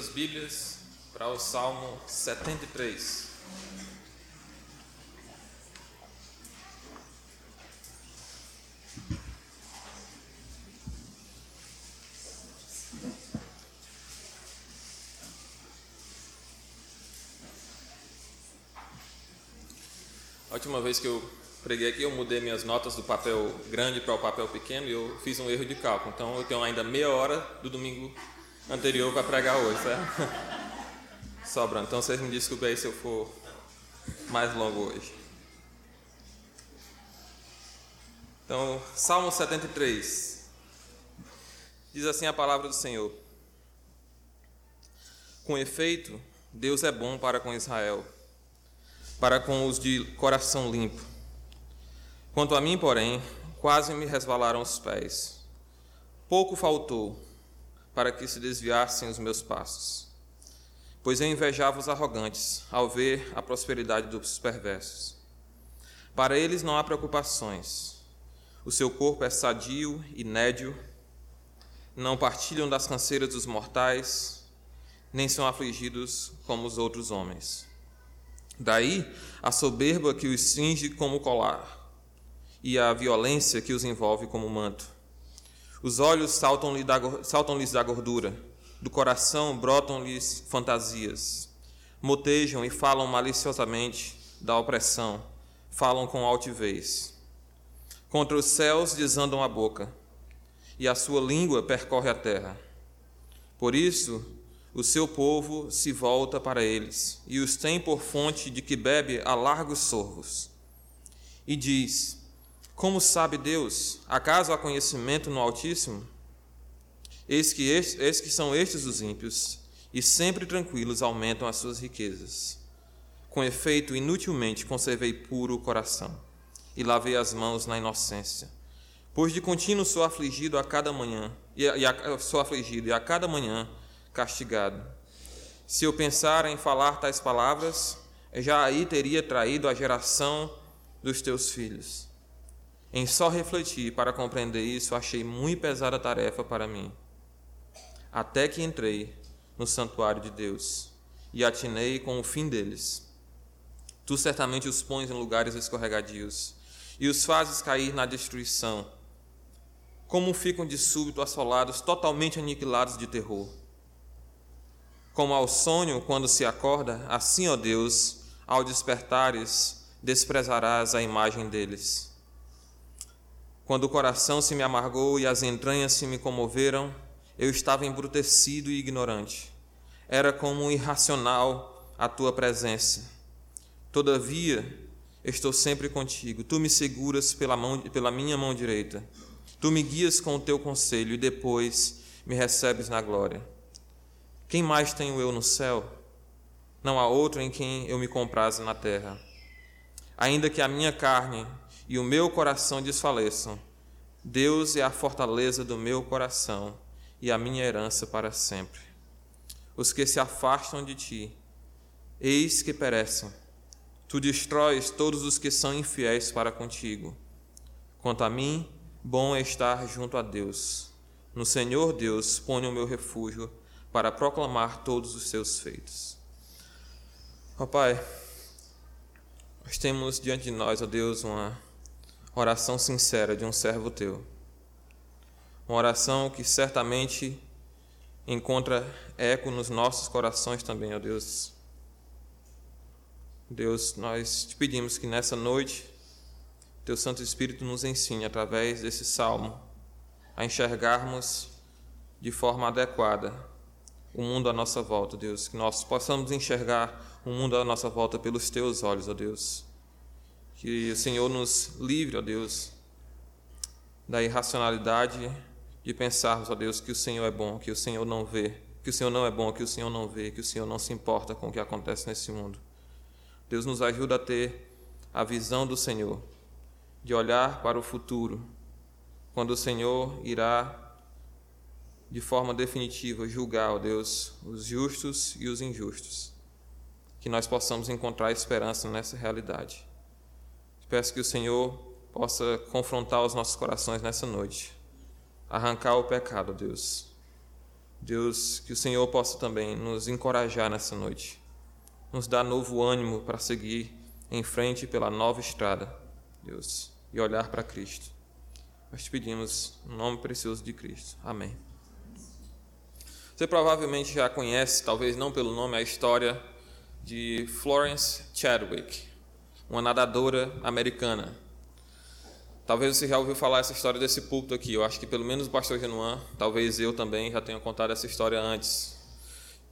suas Bíblias para o Salmo 73. A última vez que eu preguei aqui, eu mudei minhas notas do papel grande para o papel pequeno e eu fiz um erro de cálculo. Então eu tenho ainda meia hora do domingo anterior para pregar hoje, certo? Sobrando. Então vocês me desculpem aí se eu for mais longo hoje. Então, Salmo 73. Diz assim a palavra do Senhor: Com efeito, Deus é bom para com Israel para com os de coração limpo. Quanto a mim, porém, quase me resvalaram os pés. Pouco faltou para que se desviassem os meus passos. Pois eu invejava os arrogantes ao ver a prosperidade dos perversos. Para eles não há preocupações. O seu corpo é sadio e nédio. Não partilham das canseiras dos mortais, nem são afligidos como os outros homens. Daí a soberba que os cinge como colar, e a violência que os envolve como manto. Os olhos saltam-lhes da, saltam da gordura, do coração brotam-lhes fantasias. Motejam e falam maliciosamente da opressão, falam com altivez. Contra os céus desandam a boca, e a sua língua percorre a terra. Por isso, o seu povo se volta para eles e os tem por fonte de que bebe a largos sorvos. E diz: Como sabe Deus? Acaso há conhecimento no Altíssimo? Eis que, estes, eis que são estes os ímpios, e sempre tranquilos aumentam as suas riquezas. Com efeito, inutilmente conservei puro o coração e lavei as mãos na inocência. Pois de contínuo sou afligido a cada manhã, e, a, e a, sou afligido, e a cada manhã castigado. Se eu pensar em falar tais palavras, já aí teria traído a geração dos teus filhos. Em só refletir para compreender isso, achei muito pesada a tarefa para mim. Até que entrei no santuário de Deus e atinei com o fim deles. Tu certamente os pões em lugares escorregadios e os fazes cair na destruição. Como ficam de súbito assolados, totalmente aniquilados de terror. Como ao sonho quando se acorda, assim, ó Deus, ao despertares, desprezarás a imagem deles. Quando o coração se me amargou e as entranhas se me comoveram, eu estava embrutecido e ignorante. Era como um irracional a tua presença. Todavia, estou sempre contigo. Tu me seguras pela, mão, pela minha mão direita. Tu me guias com o teu conselho e depois me recebes na glória. Quem mais tenho eu no céu? Não há outro em quem eu me compraze na terra. Ainda que a minha carne e o meu coração desfaleçam, Deus é a fortaleza do meu coração e a minha herança para sempre. Os que se afastam de ti, eis que perecem. Tu destróis todos os que são infiéis para contigo. Quanto a mim, bom é estar junto a Deus. No Senhor Deus ponho o meu refúgio para proclamar todos os seus feitos. Ó Pai, nós temos diante de nós, ó Deus, uma oração sincera de um servo teu. Uma oração que certamente encontra eco nos nossos corações também, ó Deus. Deus, nós te pedimos que nessa noite teu Santo Espírito nos ensine através desse salmo a enxergarmos de forma adequada o mundo à nossa volta, Deus, que nós possamos enxergar o mundo à nossa volta pelos teus olhos, ó Deus. Que o Senhor nos livre, ó Deus, da irracionalidade de pensarmos, ó Deus, que o Senhor é bom, que o Senhor não vê, que o Senhor não é bom, que o Senhor não vê, que o Senhor não se importa com o que acontece nesse mundo. Deus nos ajuda a ter a visão do Senhor, de olhar para o futuro, quando o Senhor irá de forma definitiva julgar, ó Deus, os justos e os injustos. Que nós possamos encontrar esperança nessa realidade. Peço que o Senhor possa confrontar os nossos corações nessa noite, arrancar o pecado, Deus. Deus, que o Senhor possa também nos encorajar nessa noite, nos dar novo ânimo para seguir em frente pela nova estrada, Deus, e olhar para Cristo. Nós te pedimos no nome precioso de Cristo. Amém. Você provavelmente já conhece, talvez não pelo nome, a história de Florence Chadwick, uma nadadora americana. Talvez você já ouviu falar essa história desse púlpito aqui. Eu acho que pelo menos o pastor Genuan, talvez eu também já tenha contado essa história antes.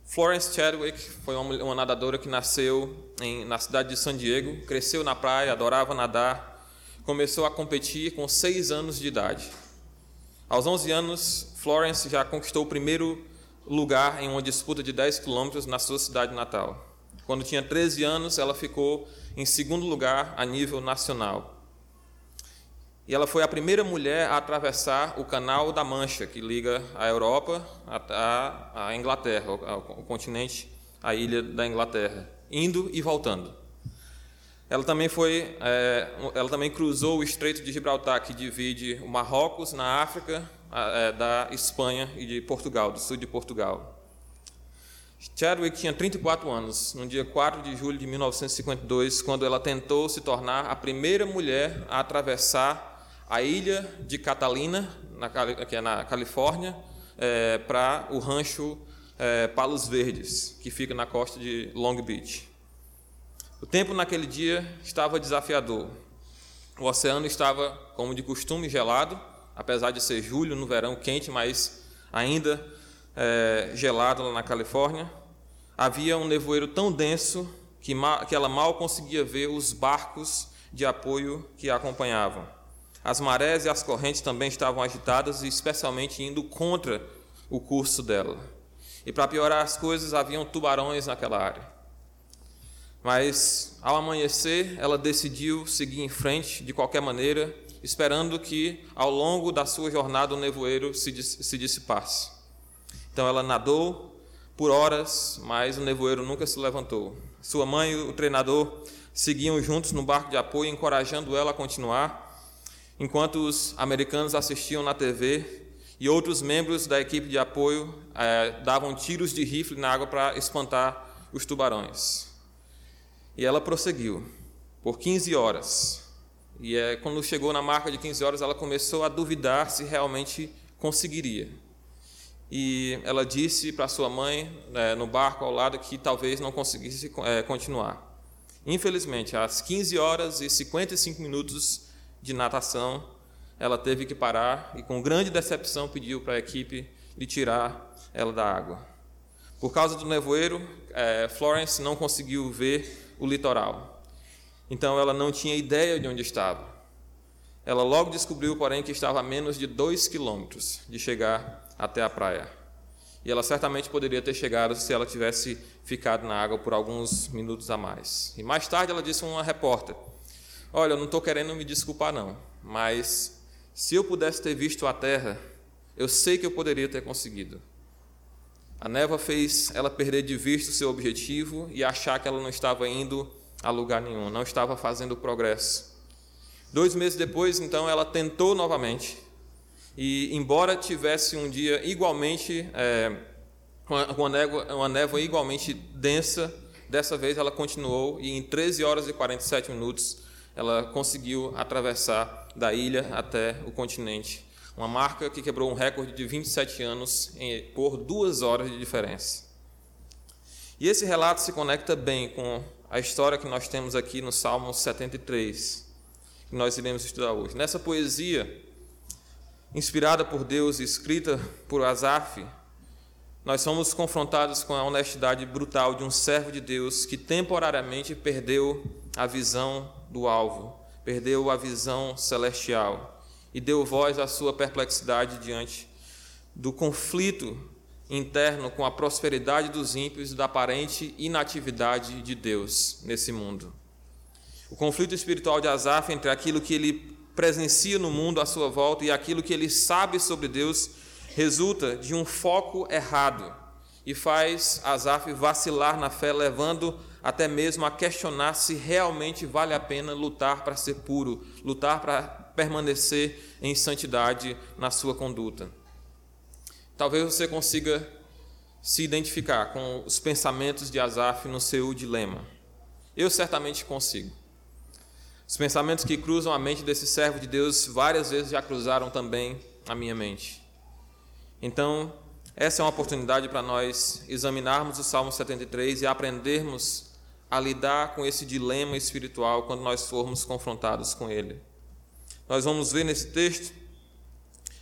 Florence Chadwick foi uma, uma nadadora que nasceu em, na cidade de San Diego, cresceu na praia, adorava nadar, começou a competir com seis anos de idade. Aos 11 anos, Florence já conquistou o primeiro lugar em uma disputa de 10 quilômetros na sua cidade natal. Quando tinha 13 anos, ela ficou em segundo lugar a nível nacional. E ela foi a primeira mulher a atravessar o Canal da Mancha, que liga a Europa à Inglaterra, o continente, a ilha da Inglaterra, indo e voltando. Ela também foi, é, ela também cruzou o Estreito de Gibraltar, que divide o Marrocos na África é, da Espanha e de Portugal, do sul de Portugal. Chadwick tinha 34 anos, no dia 4 de julho de 1952, quando ela tentou se tornar a primeira mulher a atravessar a ilha de Catalina, na, que é na Califórnia, é, para o rancho é, Palos Verdes, que fica na costa de Long Beach. O tempo naquele dia estava desafiador. O oceano estava, como de costume, gelado, apesar de ser julho, no verão quente, mas ainda é, gelado lá na Califórnia, havia um nevoeiro tão denso que, que ela mal conseguia ver os barcos de apoio que a acompanhavam. As marés e as correntes também estavam agitadas e especialmente indo contra o curso dela. E para piorar as coisas, haviam tubarões naquela área. Mas ao amanhecer, ela decidiu seguir em frente de qualquer maneira, esperando que ao longo da sua jornada o nevoeiro se, se dissipasse. Então ela nadou por horas, mas o nevoeiro nunca se levantou. Sua mãe e o treinador seguiam juntos no barco de apoio, encorajando ela a continuar, enquanto os americanos assistiam na TV e outros membros da equipe de apoio eh, davam tiros de rifle na água para espantar os tubarões. E ela prosseguiu por 15 horas. E é, quando chegou na marca de 15 horas, ela começou a duvidar se realmente conseguiria e ela disse para sua mãe, é, no barco ao lado, que talvez não conseguisse é, continuar. Infelizmente, às 15 horas e 55 minutos de natação, ela teve que parar e, com grande decepção, pediu para a equipe de tirar ela da água. Por causa do nevoeiro, é, Florence não conseguiu ver o litoral. Então, ela não tinha ideia de onde estava. Ela logo descobriu, porém, que estava a menos de dois quilômetros de chegar até a praia. E ela certamente poderia ter chegado se ela tivesse ficado na água por alguns minutos a mais. E mais tarde ela disse a uma repórter: Olha, eu não estou querendo me desculpar, não, mas se eu pudesse ter visto a terra, eu sei que eu poderia ter conseguido. A névoa fez ela perder de vista o seu objetivo e achar que ela não estava indo a lugar nenhum, não estava fazendo progresso. Dois meses depois, então, ela tentou novamente e, embora tivesse um dia igualmente, é, uma, névoa, uma névoa igualmente densa, dessa vez ela continuou e em 13 horas e 47 minutos ela conseguiu atravessar da ilha até o continente. Uma marca que quebrou um recorde de 27 anos em, por duas horas de diferença. E esse relato se conecta bem com a história que nós temos aqui no Salmo 73, que nós iremos estudar hoje. Nessa poesia, inspirada por Deus e escrita por Asaf, nós somos confrontados com a honestidade brutal de um servo de Deus que temporariamente perdeu a visão do alvo, perdeu a visão celestial e deu voz à sua perplexidade diante do conflito interno com a prosperidade dos ímpios e da aparente inatividade de Deus nesse mundo. O conflito espiritual de Asaf entre aquilo que ele presencia no mundo à sua volta e aquilo que ele sabe sobre Deus resulta de um foco errado e faz Asaf vacilar na fé, levando até mesmo a questionar se realmente vale a pena lutar para ser puro, lutar para permanecer em santidade na sua conduta. Talvez você consiga se identificar com os pensamentos de Asaf no seu dilema. Eu certamente consigo. Os pensamentos que cruzam a mente desse servo de Deus várias vezes já cruzaram também a minha mente. Então, essa é uma oportunidade para nós examinarmos o Salmo 73 e aprendermos a lidar com esse dilema espiritual quando nós formos confrontados com ele. Nós vamos ver nesse texto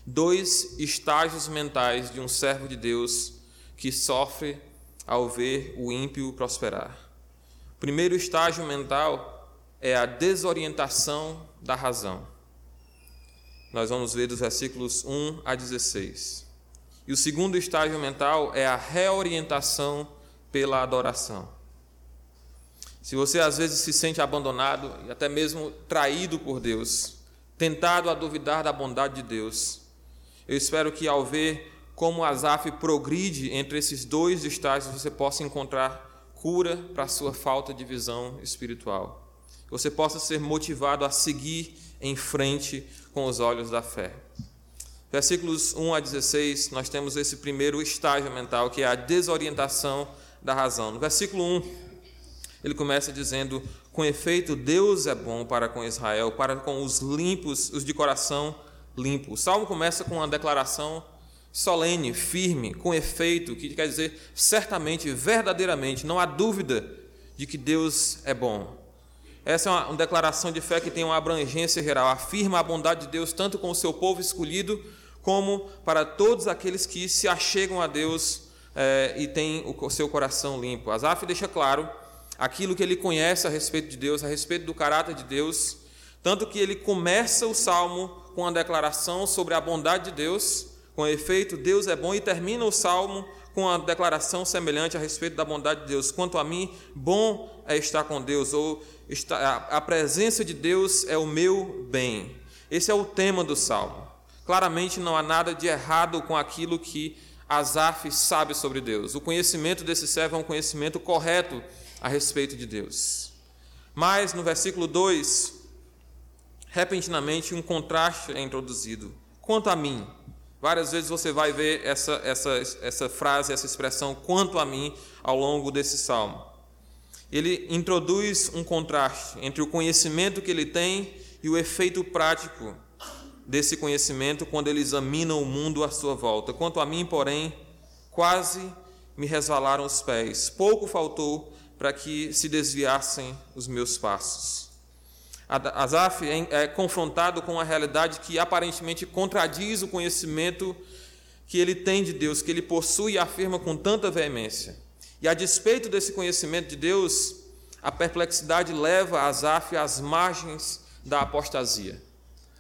dois estágios mentais de um servo de Deus que sofre ao ver o ímpio prosperar. O primeiro estágio mental é a desorientação da razão. Nós vamos ver dos versículos 1 a 16. E o segundo estágio mental é a reorientação pela adoração. Se você às vezes se sente abandonado e até mesmo traído por Deus, tentado a duvidar da bondade de Deus, eu espero que ao ver como Asaf progride entre esses dois estágios, você possa encontrar cura para a sua falta de visão espiritual. Você possa ser motivado a seguir em frente com os olhos da fé. Versículos 1 a 16, nós temos esse primeiro estágio mental, que é a desorientação da razão. No versículo 1, ele começa dizendo: Com efeito, Deus é bom para com Israel, para com os limpos, os de coração limpo. O salmo começa com uma declaração solene, firme, com efeito, que quer dizer certamente, verdadeiramente, não há dúvida de que Deus é bom. Essa é uma, uma declaração de fé que tem uma abrangência geral, afirma a bondade de Deus tanto com o seu povo escolhido, como para todos aqueles que se achegam a Deus é, e têm o seu coração limpo. Asaf deixa claro aquilo que ele conhece a respeito de Deus, a respeito do caráter de Deus, tanto que ele começa o salmo com a declaração sobre a bondade de Deus, com efeito, Deus é bom, e termina o salmo com a declaração semelhante a respeito da bondade de Deus. Quanto a mim, bom é estar com Deus, ou a presença de Deus é o meu bem. Esse é o tema do salmo. Claramente não há nada de errado com aquilo que Asaf sabe sobre Deus. O conhecimento desse servo é um conhecimento correto a respeito de Deus. Mas no versículo 2, repentinamente um contraste é introduzido. Quanto a mim, várias vezes você vai ver essa, essa, essa frase, essa expressão, quanto a mim, ao longo desse salmo. Ele introduz um contraste entre o conhecimento que ele tem e o efeito prático desse conhecimento quando ele examina o mundo à sua volta. Quanto a mim, porém, quase me resvalaram os pés, pouco faltou para que se desviassem os meus passos. Asaf é confrontado com uma realidade que aparentemente contradiz o conhecimento que ele tem de Deus, que ele possui e afirma com tanta veemência. E a despeito desse conhecimento de Deus, a perplexidade leva Asaf às margens da apostasia,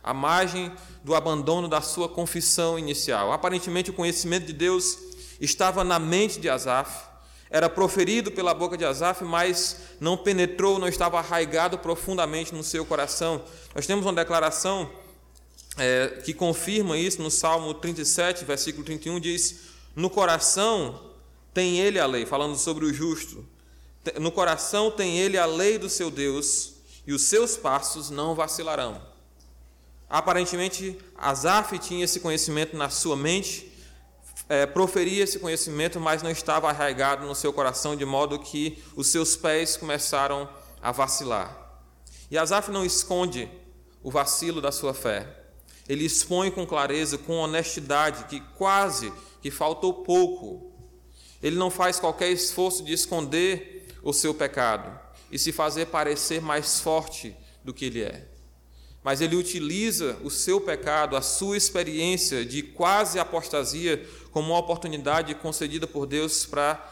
à margem do abandono da sua confissão inicial. Aparentemente, o conhecimento de Deus estava na mente de Asaf, era proferido pela boca de Asaf, mas não penetrou, não estava arraigado profundamente no seu coração. Nós temos uma declaração é, que confirma isso no Salmo 37, versículo 31, diz: No coração tem ele a lei, falando sobre o justo. No coração tem ele a lei do seu Deus, e os seus passos não vacilarão. Aparentemente, Asaf tinha esse conhecimento na sua mente, é, proferia esse conhecimento, mas não estava arraigado no seu coração, de modo que os seus pés começaram a vacilar. E Asaf não esconde o vacilo da sua fé. Ele expõe com clareza, com honestidade, que quase que faltou pouco. Ele não faz qualquer esforço de esconder o seu pecado e se fazer parecer mais forte do que ele é mas ele utiliza o seu pecado, a sua experiência de quase apostasia, como uma oportunidade concedida por Deus para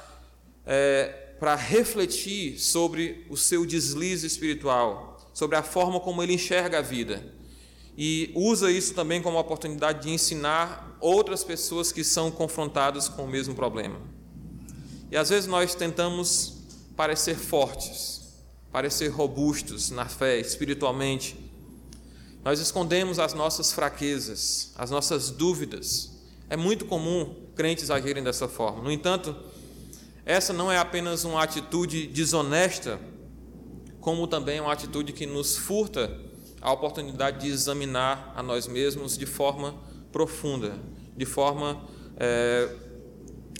é, para refletir sobre o seu deslize espiritual, sobre a forma como ele enxerga a vida. E usa isso também como oportunidade de ensinar outras pessoas que são confrontadas com o mesmo problema. E às vezes nós tentamos parecer fortes, parecer robustos na fé, espiritualmente, nós escondemos as nossas fraquezas, as nossas dúvidas. É muito comum crentes agirem dessa forma. No entanto, essa não é apenas uma atitude desonesta, como também uma atitude que nos furta a oportunidade de examinar a nós mesmos de forma profunda, de forma é,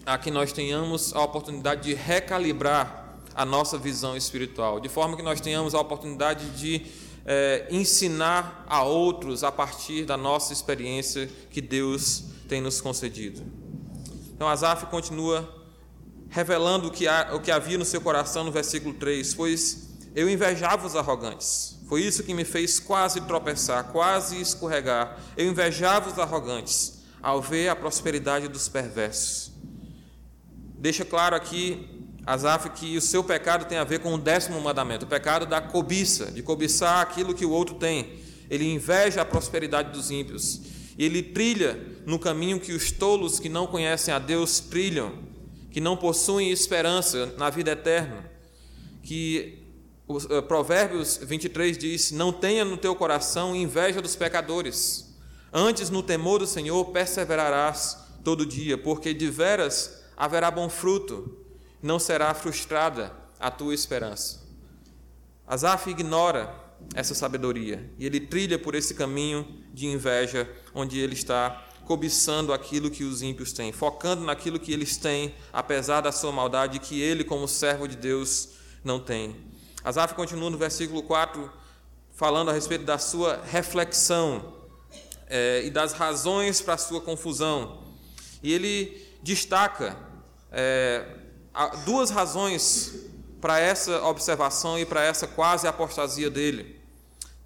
a que nós tenhamos a oportunidade de recalibrar a nossa visão espiritual, de forma que nós tenhamos a oportunidade de é, ensinar a outros a partir da nossa experiência que Deus tem nos concedido. Então, Asaf continua revelando o que, há, o que havia no seu coração no versículo 3: Pois eu invejava os arrogantes, foi isso que me fez quase tropeçar, quase escorregar. Eu invejava os arrogantes ao ver a prosperidade dos perversos. Deixa claro aqui Asaf que o seu pecado tem a ver com o décimo mandamento, o pecado da cobiça, de cobiçar aquilo que o outro tem. Ele inveja a prosperidade dos ímpios. Ele trilha no caminho que os tolos que não conhecem a Deus trilham, que não possuem esperança na vida eterna. Que o eh, Provérbios 23 diz: Não tenha no teu coração inveja dos pecadores, antes no temor do Senhor perseverarás todo dia, porque de veras haverá bom fruto não será frustrada a tua esperança. Asaf ignora essa sabedoria e ele trilha por esse caminho de inveja, onde ele está cobiçando aquilo que os ímpios têm, focando naquilo que eles têm, apesar da sua maldade, que ele, como servo de Deus, não tem. Asaf continua no versículo 4, falando a respeito da sua reflexão é, e das razões para a sua confusão. E ele destaca é, duas razões para essa observação e para essa quase apostasia dele.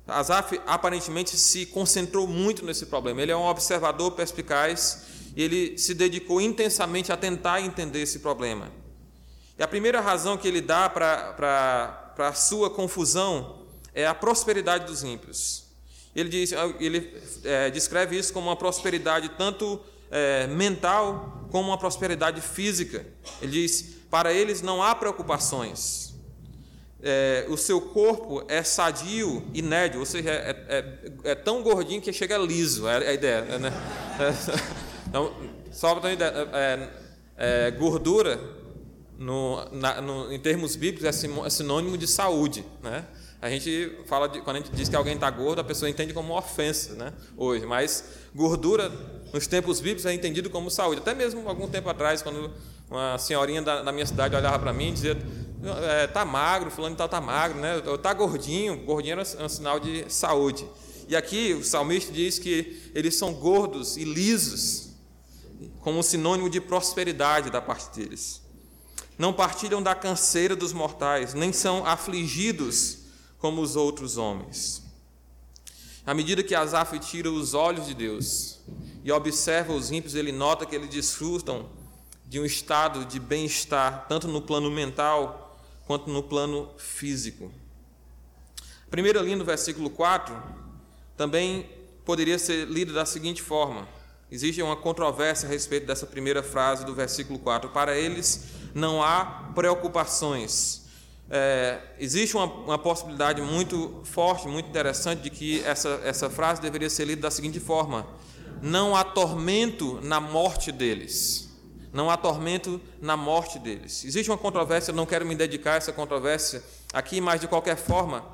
Asaf aparentemente se concentrou muito nesse problema. Ele é um observador perspicaz e ele se dedicou intensamente a tentar entender esse problema. E a primeira razão que ele dá para a sua confusão é a prosperidade dos ímpios. Ele, diz, ele é, descreve isso como uma prosperidade tanto é, mental como uma prosperidade física. Ele diz: para eles não há preocupações. É, o seu corpo é sadio e nédio, ou seja, é, é, é tão gordinho que chega liso, é a ideia. Né? então, só para ter uma ideia, é, é, gordura, no, na, no, em termos bíblicos, é sinônimo de saúde. Né? A gente fala de, quando a gente diz que alguém está gordo, a pessoa entende como uma ofensa, né? Hoje, mas gordura nos tempos bíblicos é entendido como saúde. Até mesmo algum tempo atrás, quando uma senhorinha da, da minha cidade olhava para mim e dizia: é, "Tá magro, fulano tá, tá magro, né? Tá gordinho". Gordinho era um sinal de saúde. E aqui o salmista diz que eles são gordos e lisos, como sinônimo de prosperidade da parte deles. Não partilham da canseira dos mortais, nem são afligidos como os outros homens. À medida que Asaf tira os olhos de Deus e observa os ímpios, ele nota que eles desfrutam de um estado de bem-estar, tanto no plano mental quanto no plano físico. A primeira linha do versículo 4 também poderia ser lida da seguinte forma: existe uma controvérsia a respeito dessa primeira frase do versículo 4. Para eles não há preocupações é, existe uma, uma, possibilidade muito forte, muito interessante, de que essa, essa frase deveria ser lida da seguinte forma: Não há tormento na morte deles. Não há tormento na morte deles. Existe uma controvérsia, não quero me dedicar a essa controvérsia aqui, mas de qualquer forma,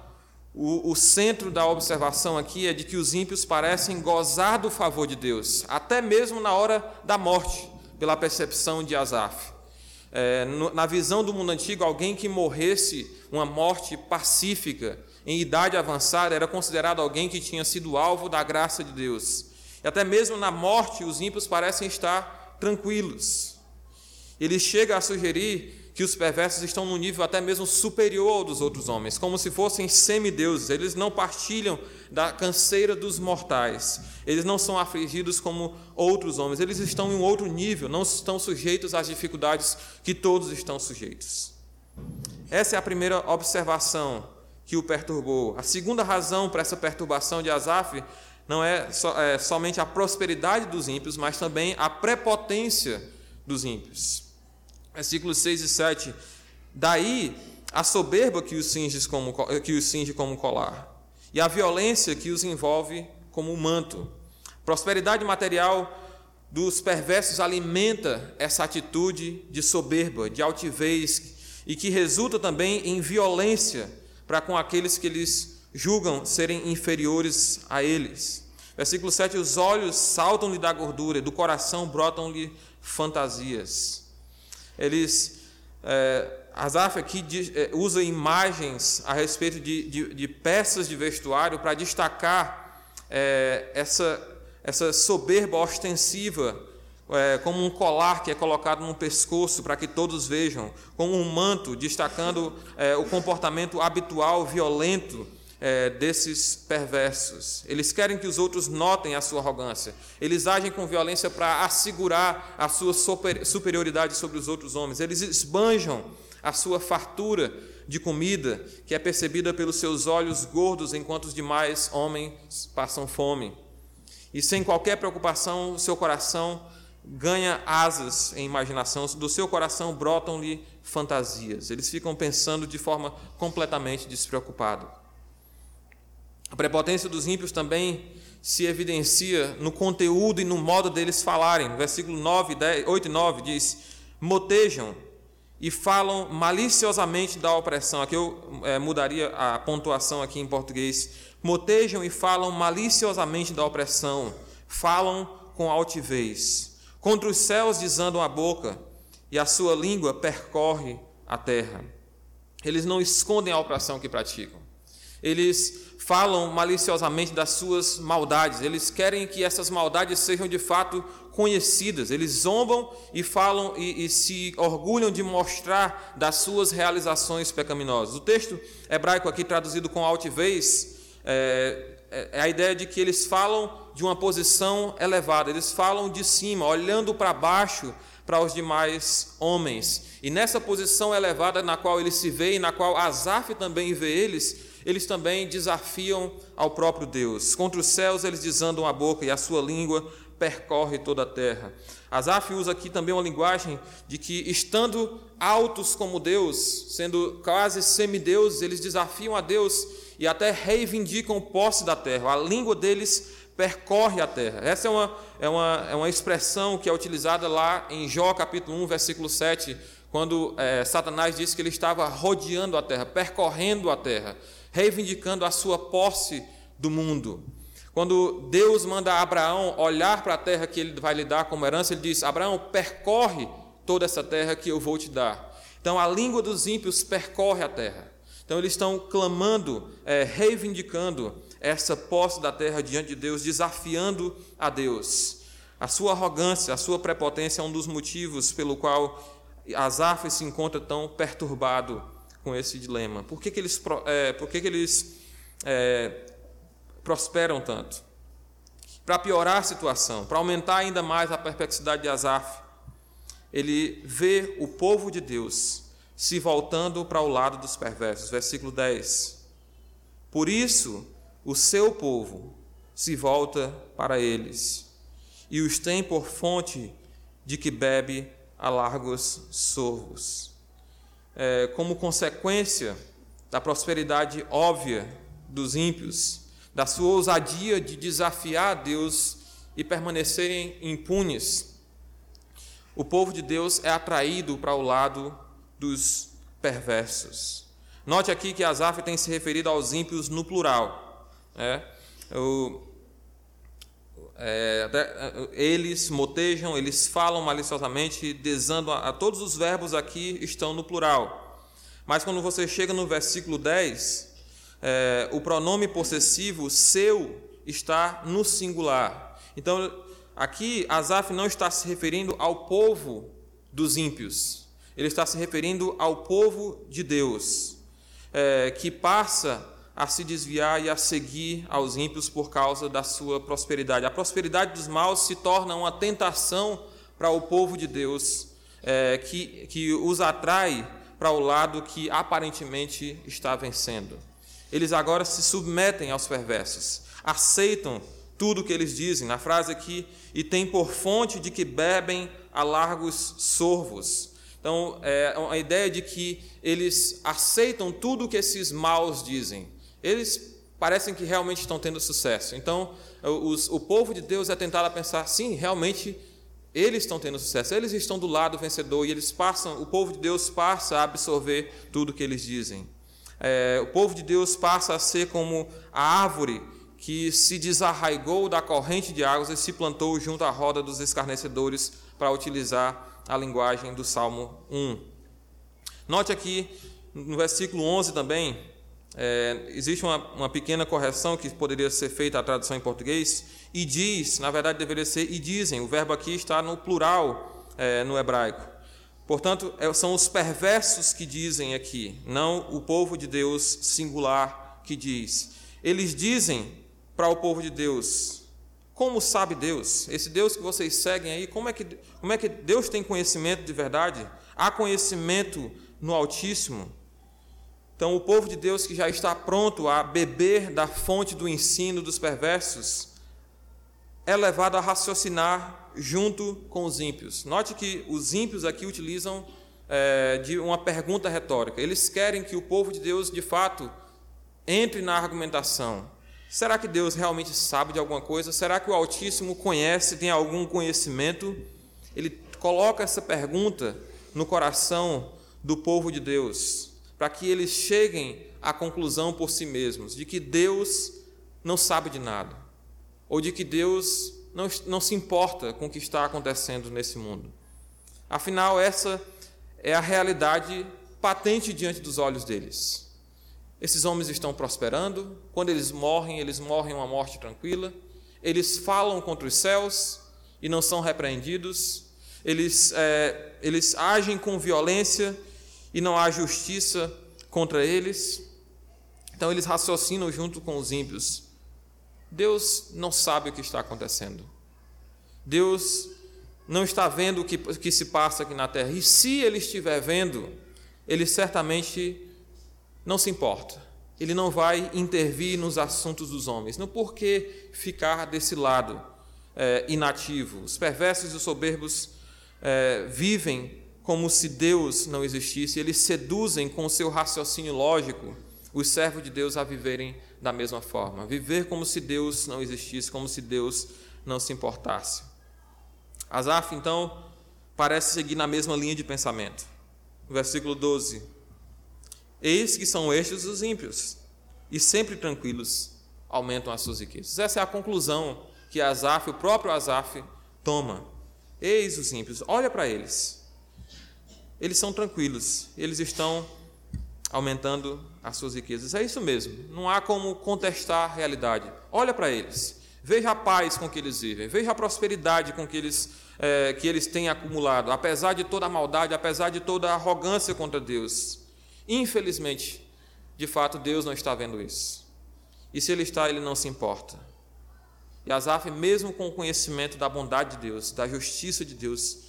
o, o centro da observação aqui é de que os ímpios parecem gozar do favor de Deus, até mesmo na hora da morte, pela percepção de Asaf é, na visão do mundo antigo, alguém que morresse uma morte pacífica, em idade avançada, era considerado alguém que tinha sido alvo da graça de Deus. E até mesmo na morte, os ímpios parecem estar tranquilos. Ele chega a sugerir que os perversos estão num nível até mesmo superior ao dos outros homens, como se fossem semideuses. Eles não partilham da canseira dos mortais. Eles não são afligidos como outros homens. Eles estão em um outro nível, não estão sujeitos às dificuldades que todos estão sujeitos. Essa é a primeira observação que o perturbou. A segunda razão para essa perturbação de Asaf não é, so, é somente a prosperidade dos ímpios, mas também a prepotência dos ímpios versículos 6 e 7. Daí a soberba que os cinge como, que os cinge como colar, e a violência que os envolve como um manto. Prosperidade material dos perversos alimenta essa atitude de soberba, de altivez, e que resulta também em violência para com aqueles que eles julgam serem inferiores a eles. Versículo 7: Os olhos saltam-lhe da gordura, do coração brotam-lhe fantasias. Eles, é, Asaf aqui é, usa imagens a respeito de, de, de peças de vestuário para destacar é, essa, essa soberba ostensiva, é, como um colar que é colocado no pescoço para que todos vejam, como um manto destacando é, o comportamento habitual, violento é, desses perversos. Eles querem que os outros notem a sua arrogância. Eles agem com violência para assegurar a sua superioridade sobre os outros homens. Eles esbanjam a sua fartura de comida, que é percebida pelos seus olhos gordos, enquanto os demais homens passam fome. E sem qualquer preocupação, seu coração ganha asas em imaginação, do seu coração brotam-lhe fantasias. Eles ficam pensando de forma completamente despreocupada. A prepotência dos ímpios também se evidencia no conteúdo e no modo deles falarem. Versículo 9, 10, 8 e 9 diz: Motejam e falam maliciosamente da opressão. Aqui eu é, mudaria a pontuação aqui em português. Motejam e falam maliciosamente da opressão, falam com altivez. Contra os céus desandam a boca, e a sua língua percorre a terra. Eles não escondem a opressão que praticam. Eles falam maliciosamente das suas maldades, eles querem que essas maldades sejam de fato conhecidas, eles zombam e falam e, e, se orgulham de mostrar das suas realizações pecaminosas. O texto hebraico aqui traduzido com altivez é, é, é a ideia de que eles falam de uma posição elevada, eles falam de cima, olhando para baixo para os demais homens. E nessa posição elevada na qual eles se veem, na qual Asaf também vê eles, eles também desafiam ao próprio Deus. Contra os céus eles desandam a boca e a sua língua percorre toda a terra. Asaf usa aqui também uma linguagem de que, estando altos como Deus, sendo quase semideuses, eles desafiam a Deus e até reivindicam posse da terra. A língua deles percorre a terra. Essa é uma, é uma, é uma expressão que é utilizada lá em Jó capítulo 1, versículo 7, quando é, Satanás disse que ele estava rodeando a terra, percorrendo a terra reivindicando a sua posse do mundo. Quando Deus manda Abraão olhar para a terra que ele vai lhe dar como herança, ele diz: Abraão, percorre toda essa terra que eu vou te dar. Então a língua dos ímpios percorre a terra. Então eles estão clamando, é, reivindicando essa posse da terra diante de Deus, desafiando a Deus. A sua arrogância, a sua prepotência é um dos motivos pelo qual Asaf se encontra tão perturbado com esse dilema? Por que, que eles, é, por que que eles é, prosperam tanto? Para piorar a situação, para aumentar ainda mais a perplexidade de Asaf, ele vê o povo de Deus se voltando para o lado dos perversos. Versículo 10. Por isso, o seu povo se volta para eles e os tem por fonte de que bebe a largos sorvos é, como consequência da prosperidade óbvia dos ímpios, da sua ousadia de desafiar Deus e permanecerem impunes, o povo de Deus é atraído para o lado dos perversos. Note aqui que Asaf tem se referido aos ímpios no plural. Né? O, é, é, eles motejam, eles falam maliciosamente, desando a, a, todos os verbos aqui estão no plural. Mas quando você chega no versículo 10, é, o pronome possessivo seu está no singular. Então, aqui Asaf não está se referindo ao povo dos ímpios, ele está se referindo ao povo de Deus, é, que passa a se desviar e a seguir aos ímpios por causa da sua prosperidade. A prosperidade dos maus se torna uma tentação para o povo de Deus, é, que, que os atrai para o lado que aparentemente está vencendo. Eles agora se submetem aos perversos, aceitam tudo o que eles dizem. Na frase aqui, e tem por fonte de que bebem a largos sorvos. Então, é a ideia de que eles aceitam tudo o que esses maus dizem eles parecem que realmente estão tendo sucesso. Então, os, o povo de Deus é tentado a pensar, sim, realmente eles estão tendo sucesso, eles estão do lado vencedor e eles passam, o povo de Deus passa a absorver tudo que eles dizem. É, o povo de Deus passa a ser como a árvore que se desarraigou da corrente de águas e se plantou junto à roda dos escarnecedores para utilizar a linguagem do Salmo 1. Note aqui no versículo 11 também, é, existe uma, uma, pequena correção que poderia ser feita à tradução em português, e diz, na verdade deveria ser e dizem, o verbo aqui está no plural é, no hebraico. Portanto, é, são os perversos que dizem aqui, não o povo de Deus singular que diz. Eles dizem para o povo de Deus, como sabe Deus? Esse Deus que vocês seguem aí, como é que, como é que Deus tem conhecimento de verdade? Há conhecimento no Altíssimo? Então, o povo de Deus que já está pronto a beber da fonte do ensino dos perversos, é levado a raciocinar junto com os ímpios. Note que os ímpios aqui utilizam é, de uma pergunta retórica. Eles querem que o povo de Deus, de fato, entre na argumentação. Será que Deus realmente sabe de alguma coisa? Será que o Altíssimo conhece, tem algum conhecimento? Ele coloca essa pergunta no coração do povo de Deus, para que eles cheguem à conclusão por si mesmos de que Deus não sabe de nada, ou de que Deus não, não se importa com o que está acontecendo nesse mundo. Afinal, essa é a realidade patente diante dos olhos deles. Esses homens estão prosperando, quando eles morrem, eles morrem uma morte tranquila, eles falam contra os céus e não são repreendidos, eles, é, eles agem com violência e não há justiça contra eles. Então eles raciocinam junto com os ímpios. Deus não sabe o que está acontecendo. Deus não está vendo o que, o que se passa aqui na terra. E se ele estiver vendo, ele certamente não se importa. Ele não vai intervir nos assuntos dos homens. Não por que ficar desse lado é, inativo. Os perversos e os soberbos é, vivem como se Deus não existisse. Eles seduzem com o seu raciocínio lógico os servos de Deus a viverem da mesma forma. Viver como se Deus não existisse, como se Deus não se importasse. Asaf, então, parece seguir na mesma linha de pensamento. versículo 12. Eis que são estes os ímpios, e sempre tranquilos aumentam as suas riquezas. Essa é a conclusão que Asaf, o próprio Asaf, toma. Eis os ímpios, olha para eles. Eles são tranquilos, eles estão aumentando as suas riquezas. É isso mesmo, não há como contestar a realidade. Olha para eles, veja a paz com que eles vivem, veja a prosperidade com que eles, é, que eles têm acumulado, apesar de toda a maldade, apesar de toda a arrogância contra Deus. Infelizmente, de fato, Deus não está vendo isso. E se Ele está, Ele não se importa. E Asaf, mesmo com o conhecimento da bondade de Deus, da justiça de Deus,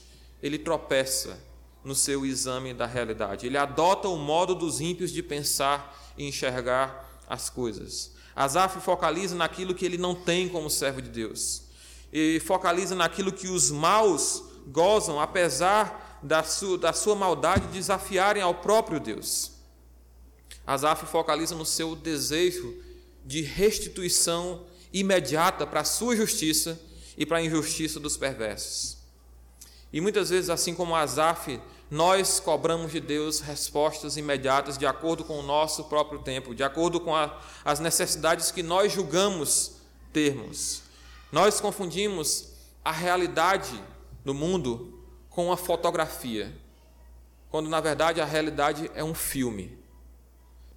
ele tropeça no seu exame da realidade. Ele adota o modo dos ímpios de pensar e enxergar as coisas. Asaf focaliza naquilo que ele não tem como servo de Deus. E focaliza naquilo que os maus gozam, apesar da sua, da sua maldade desafiarem ao próprio Deus. Asaf focaliza no seu desejo de restituição imediata para a sua justiça e para a injustiça dos perversos. E muitas vezes, assim como Asaf, nós cobramos de Deus respostas imediatas de acordo com o nosso próprio tempo, de acordo com a, as necessidades que nós julgamos termos. Nós confundimos a realidade do mundo com a fotografia, quando na verdade a realidade é um filme.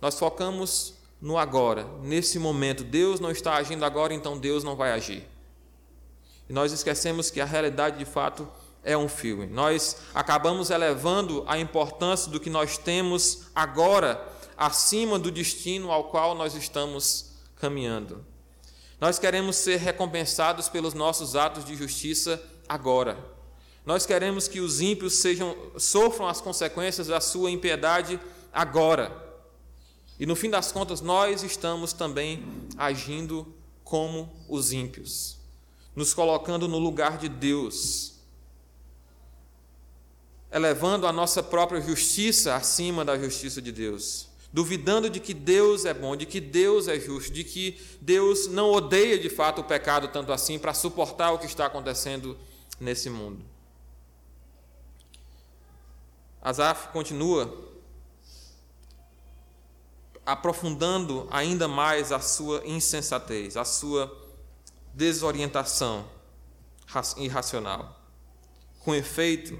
Nós focamos no agora, nesse momento. Deus não está agindo agora, então Deus não vai agir. E nós esquecemos que a realidade de fato é um filme. Nós acabamos elevando a importância do que nós temos agora acima do destino ao qual nós estamos caminhando. Nós queremos ser recompensados pelos nossos atos de justiça agora. Nós queremos que os ímpios sejam, sofram as consequências da sua impiedade agora. E no fim das contas, nós estamos também agindo como os ímpios, nos colocando no lugar de Deus, elevando a nossa própria justiça acima da justiça de Deus, duvidando de que Deus é bom, de que Deus é justo, de que Deus não odeia de fato o pecado tanto assim para suportar o que está acontecendo nesse mundo. Asaf continua aprofundando ainda mais a sua insensatez, a sua desorientação irracional. Com efeito,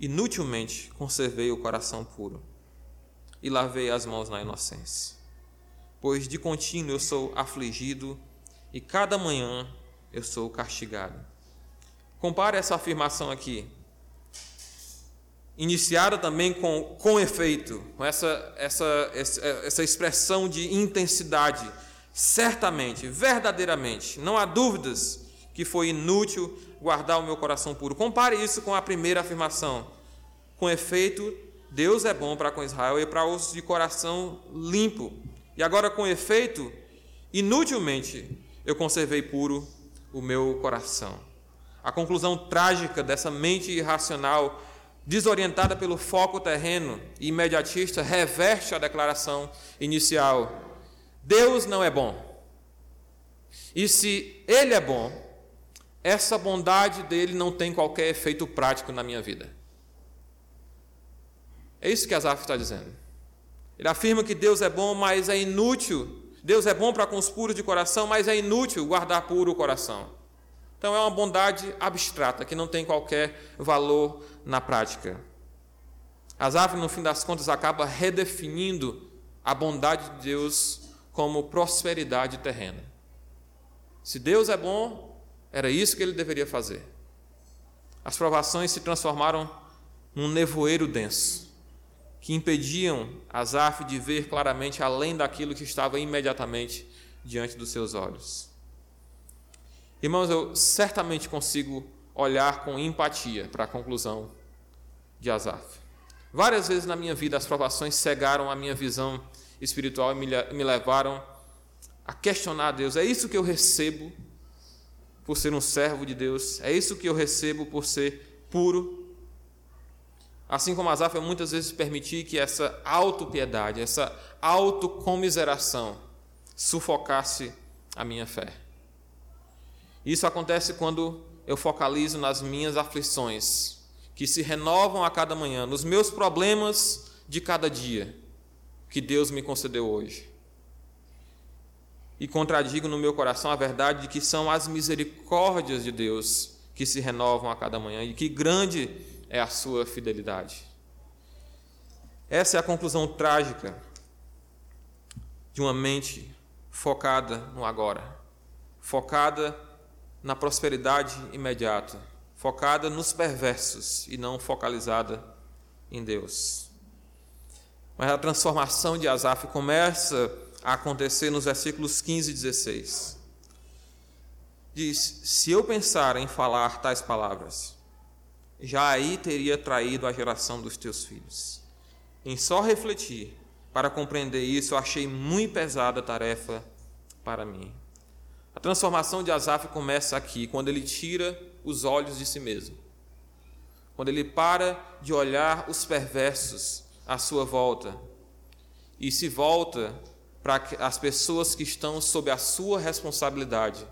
inutilmente conservei o coração puro e lavei as mãos na inocência. Pois de contínuo eu sou afligido e cada manhã eu sou castigado. Compare essa afirmação aqui, iniciada também com, com efeito, com essa, essa, essa expressão de intensidade. Certamente, verdadeiramente, não há dúvidas que foi inútil guardar o meu coração puro. Compare isso com a primeira afirmação. Com efeito, Deus é bom para com Israel e para os de coração limpo. E agora, com efeito, inutilmente eu conservei puro o meu coração. A conclusão trágica dessa mente irracional, desorientada pelo foco terreno e imediatista, reveste a declaração inicial: Deus não é bom. E se Ele é bom, essa bondade dele não tem qualquer efeito prático na minha vida. É isso que Asaf está dizendo. Ele afirma que Deus é bom, mas é inútil. Deus é bom para com os puros de coração, mas é inútil guardar puro o coração. Então é uma bondade abstrata que não tem qualquer valor na prática. Asaf, no fim das contas, acaba redefinindo a bondade de Deus como prosperidade terrena. Se Deus é bom, era isso que ele deveria fazer. As provações se transformaram num nevoeiro denso, que impediam Asaf de ver claramente além daquilo que estava imediatamente diante dos seus olhos. Irmãos, eu certamente consigo olhar com empatia para a conclusão de Asaf. Várias vezes na minha vida as provações cegaram a minha visão espiritual e me levaram a questionar Deus: é isso que eu recebo por ser um servo de Deus, é isso que eu recebo por ser puro. Assim como Asaf, eu muitas vezes permiti que essa autopiedade, essa autocomiseração sufocasse a minha fé. Isso acontece quando eu focalizo nas minhas aflições, que se renovam a cada manhã, nos meus problemas de cada dia que Deus me concedeu hoje e contradigo no meu coração a verdade de que são as misericórdias de Deus que se renovam a cada manhã e que grande é a sua fidelidade. Essa é a conclusão trágica de uma mente focada no agora, focada na prosperidade imediata, focada nos perversos e não focalizada em Deus. Mas a transformação de Asaf começa a acontecer nos versículos 15 e 16. Diz: Se eu pensar em falar tais palavras, já aí teria traído a geração dos teus filhos. Em só refletir para compreender isso, eu achei muito pesada a tarefa para mim. A transformação de Asaf começa aqui, quando ele tira os olhos de si mesmo. Quando ele para de olhar os perversos à sua volta e se volta para as pessoas que estão sob a sua responsabilidade,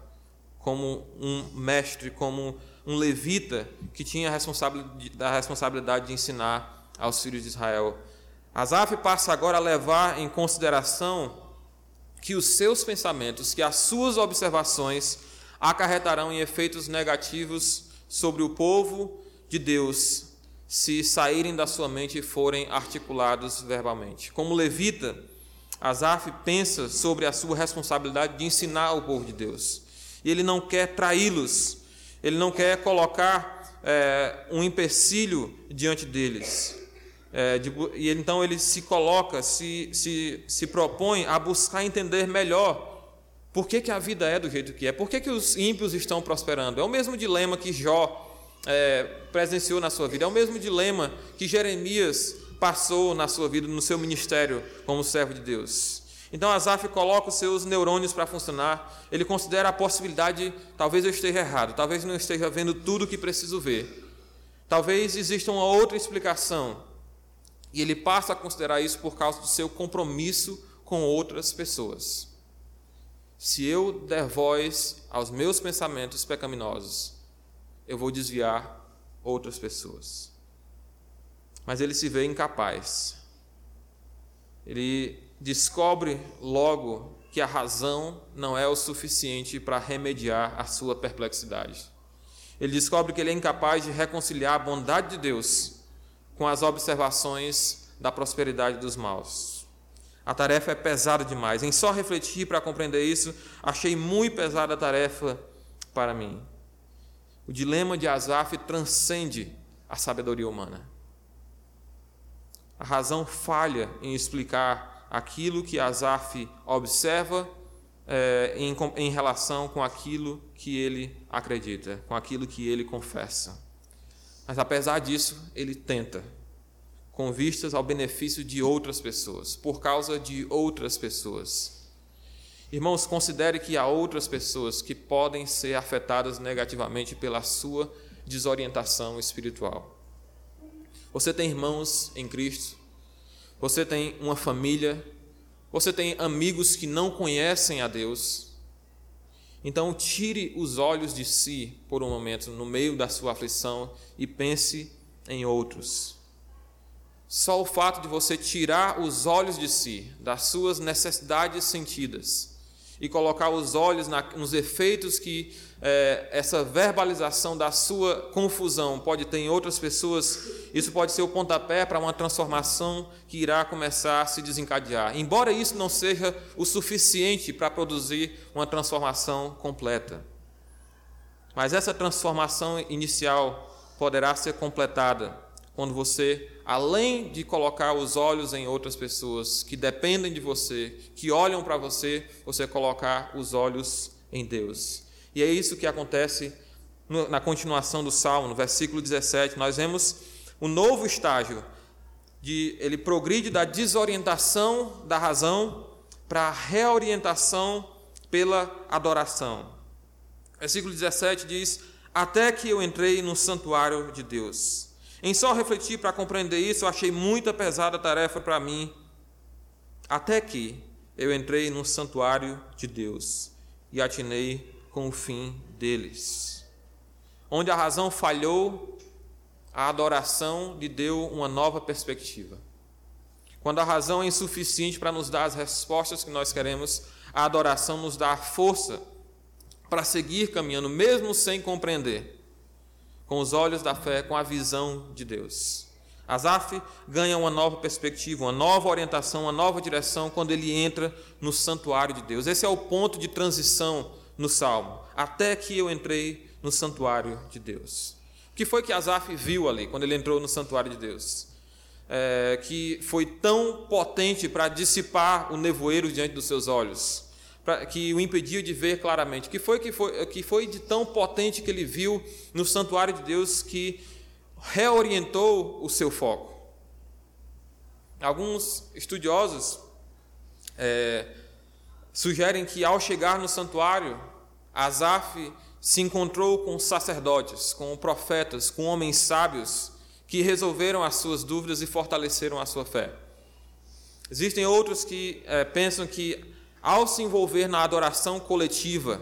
como um mestre, como um levita que tinha a responsabilidade de ensinar aos filhos de Israel. Asaf passa agora a levar em consideração que os seus pensamentos, que as suas observações acarretarão em efeitos negativos sobre o povo de Deus se saírem da sua mente e forem articulados verbalmente. Como levita, Asaf pensa sobre a sua responsabilidade de ensinar o povo de Deus. E ele não quer traí-los, ele não quer colocar é, um empecilho diante deles. É, de, e então ele se coloca, se, se, se propõe a buscar entender melhor por que, que a vida é do jeito que é, por que, que os ímpios estão prosperando. É o mesmo dilema que Jó é, presenciou na sua vida, é o mesmo dilema que Jeremias passou na sua vida, no seu ministério como servo de Deus. Então Asaf coloca os seus neurônios para funcionar, ele considera a possibilidade, talvez eu esteja errado, talvez não esteja vendo tudo o que preciso ver. Talvez exista uma outra explicação. E ele passa a considerar isso por causa do seu compromisso com outras pessoas. Se eu der voz aos meus pensamentos pecaminosos, eu vou desviar outras pessoas mas ele se vê incapaz. Ele descobre logo que a razão não é o suficiente para remediar a sua perplexidade. Ele descobre que ele é incapaz de reconciliar a bondade de Deus com as observações da prosperidade dos maus. A tarefa é pesada demais. Em só refletir para compreender isso, achei muito pesada a tarefa para mim. O dilema de Asaf transcende a sabedoria humana. A razão falha em explicar aquilo que Asaf observa é, em, em relação com aquilo que ele acredita, com aquilo que ele confessa. Mas apesar disso, ele tenta, com vistas ao benefício de outras pessoas, por causa de outras pessoas. Irmãos, considere que há outras pessoas que podem ser afetadas negativamente pela sua desorientação espiritual. Você tem irmãos em Cristo, você tem uma família você tem amigos que não conhecem a Deus. Então, tire os olhos de si por um momento no meio da sua aflição e pense em outros. Só o fato de você tirar os olhos de si, das suas necessidades sentidas, e colocar os olhos na, nos efeitos que é, essa verbalização da sua confusão pode ter em outras pessoas, isso pode ser o pontapé para uma transformação que irá começar a se desencadear. Embora isso não seja o suficiente para produzir uma transformação completa. Mas essa transformação inicial poderá ser completada quando você, além de colocar os olhos em outras pessoas que dependem de você, que olham para você, você colocar os olhos em Deus. E é isso que acontece na continuação do salmo, no versículo 17. Nós vemos o novo estágio de ele progride da desorientação da razão para a reorientação pela adoração. Versículo 17 diz: Até que eu entrei no santuário de Deus. Em só refletir para compreender isso, eu achei muita pesada a tarefa para mim, até que eu entrei no santuário de Deus e atinei com o fim deles. Onde a razão falhou, a adoração lhe deu uma nova perspectiva. Quando a razão é insuficiente para nos dar as respostas que nós queremos, a adoração nos dá a força para seguir caminhando, mesmo sem compreender com os olhos da fé, com a visão de Deus. Asaf ganha uma nova perspectiva, uma nova orientação, uma nova direção quando ele entra no santuário de Deus. Esse é o ponto de transição no salmo. Até que eu entrei no santuário de Deus. O que foi que Asaf viu ali quando ele entrou no santuário de Deus? É, que foi tão potente para dissipar o nevoeiro diante dos seus olhos pra, que o impediu de ver claramente. Que foi que foi que foi de tão potente que ele viu no santuário de Deus que reorientou o seu foco. Alguns estudiosos é, sugerem que ao chegar no santuário, Asaf se encontrou com sacerdotes, com profetas, com homens sábios que resolveram as suas dúvidas e fortaleceram a sua fé. Existem outros que é, pensam que ao se envolver na adoração coletiva,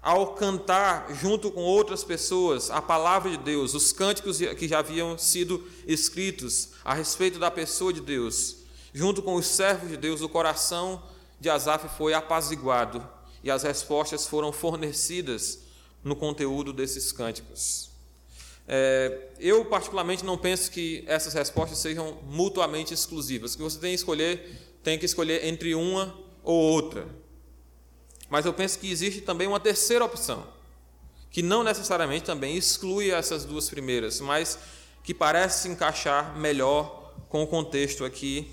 ao cantar junto com outras pessoas a palavra de Deus, os cânticos que já haviam sido escritos a respeito da pessoa de Deus, junto com os servos de Deus, o coração de Asaf foi apaziguado e as respostas foram fornecidas no conteúdo desses cânticos. É, eu, particularmente, não penso que essas respostas sejam mutuamente exclusivas, que você tem que escolher, tem que escolher entre uma ou outra. Mas eu penso que existe também uma terceira opção, que não necessariamente também exclui essas duas primeiras, mas que parece se encaixar melhor com o contexto aqui,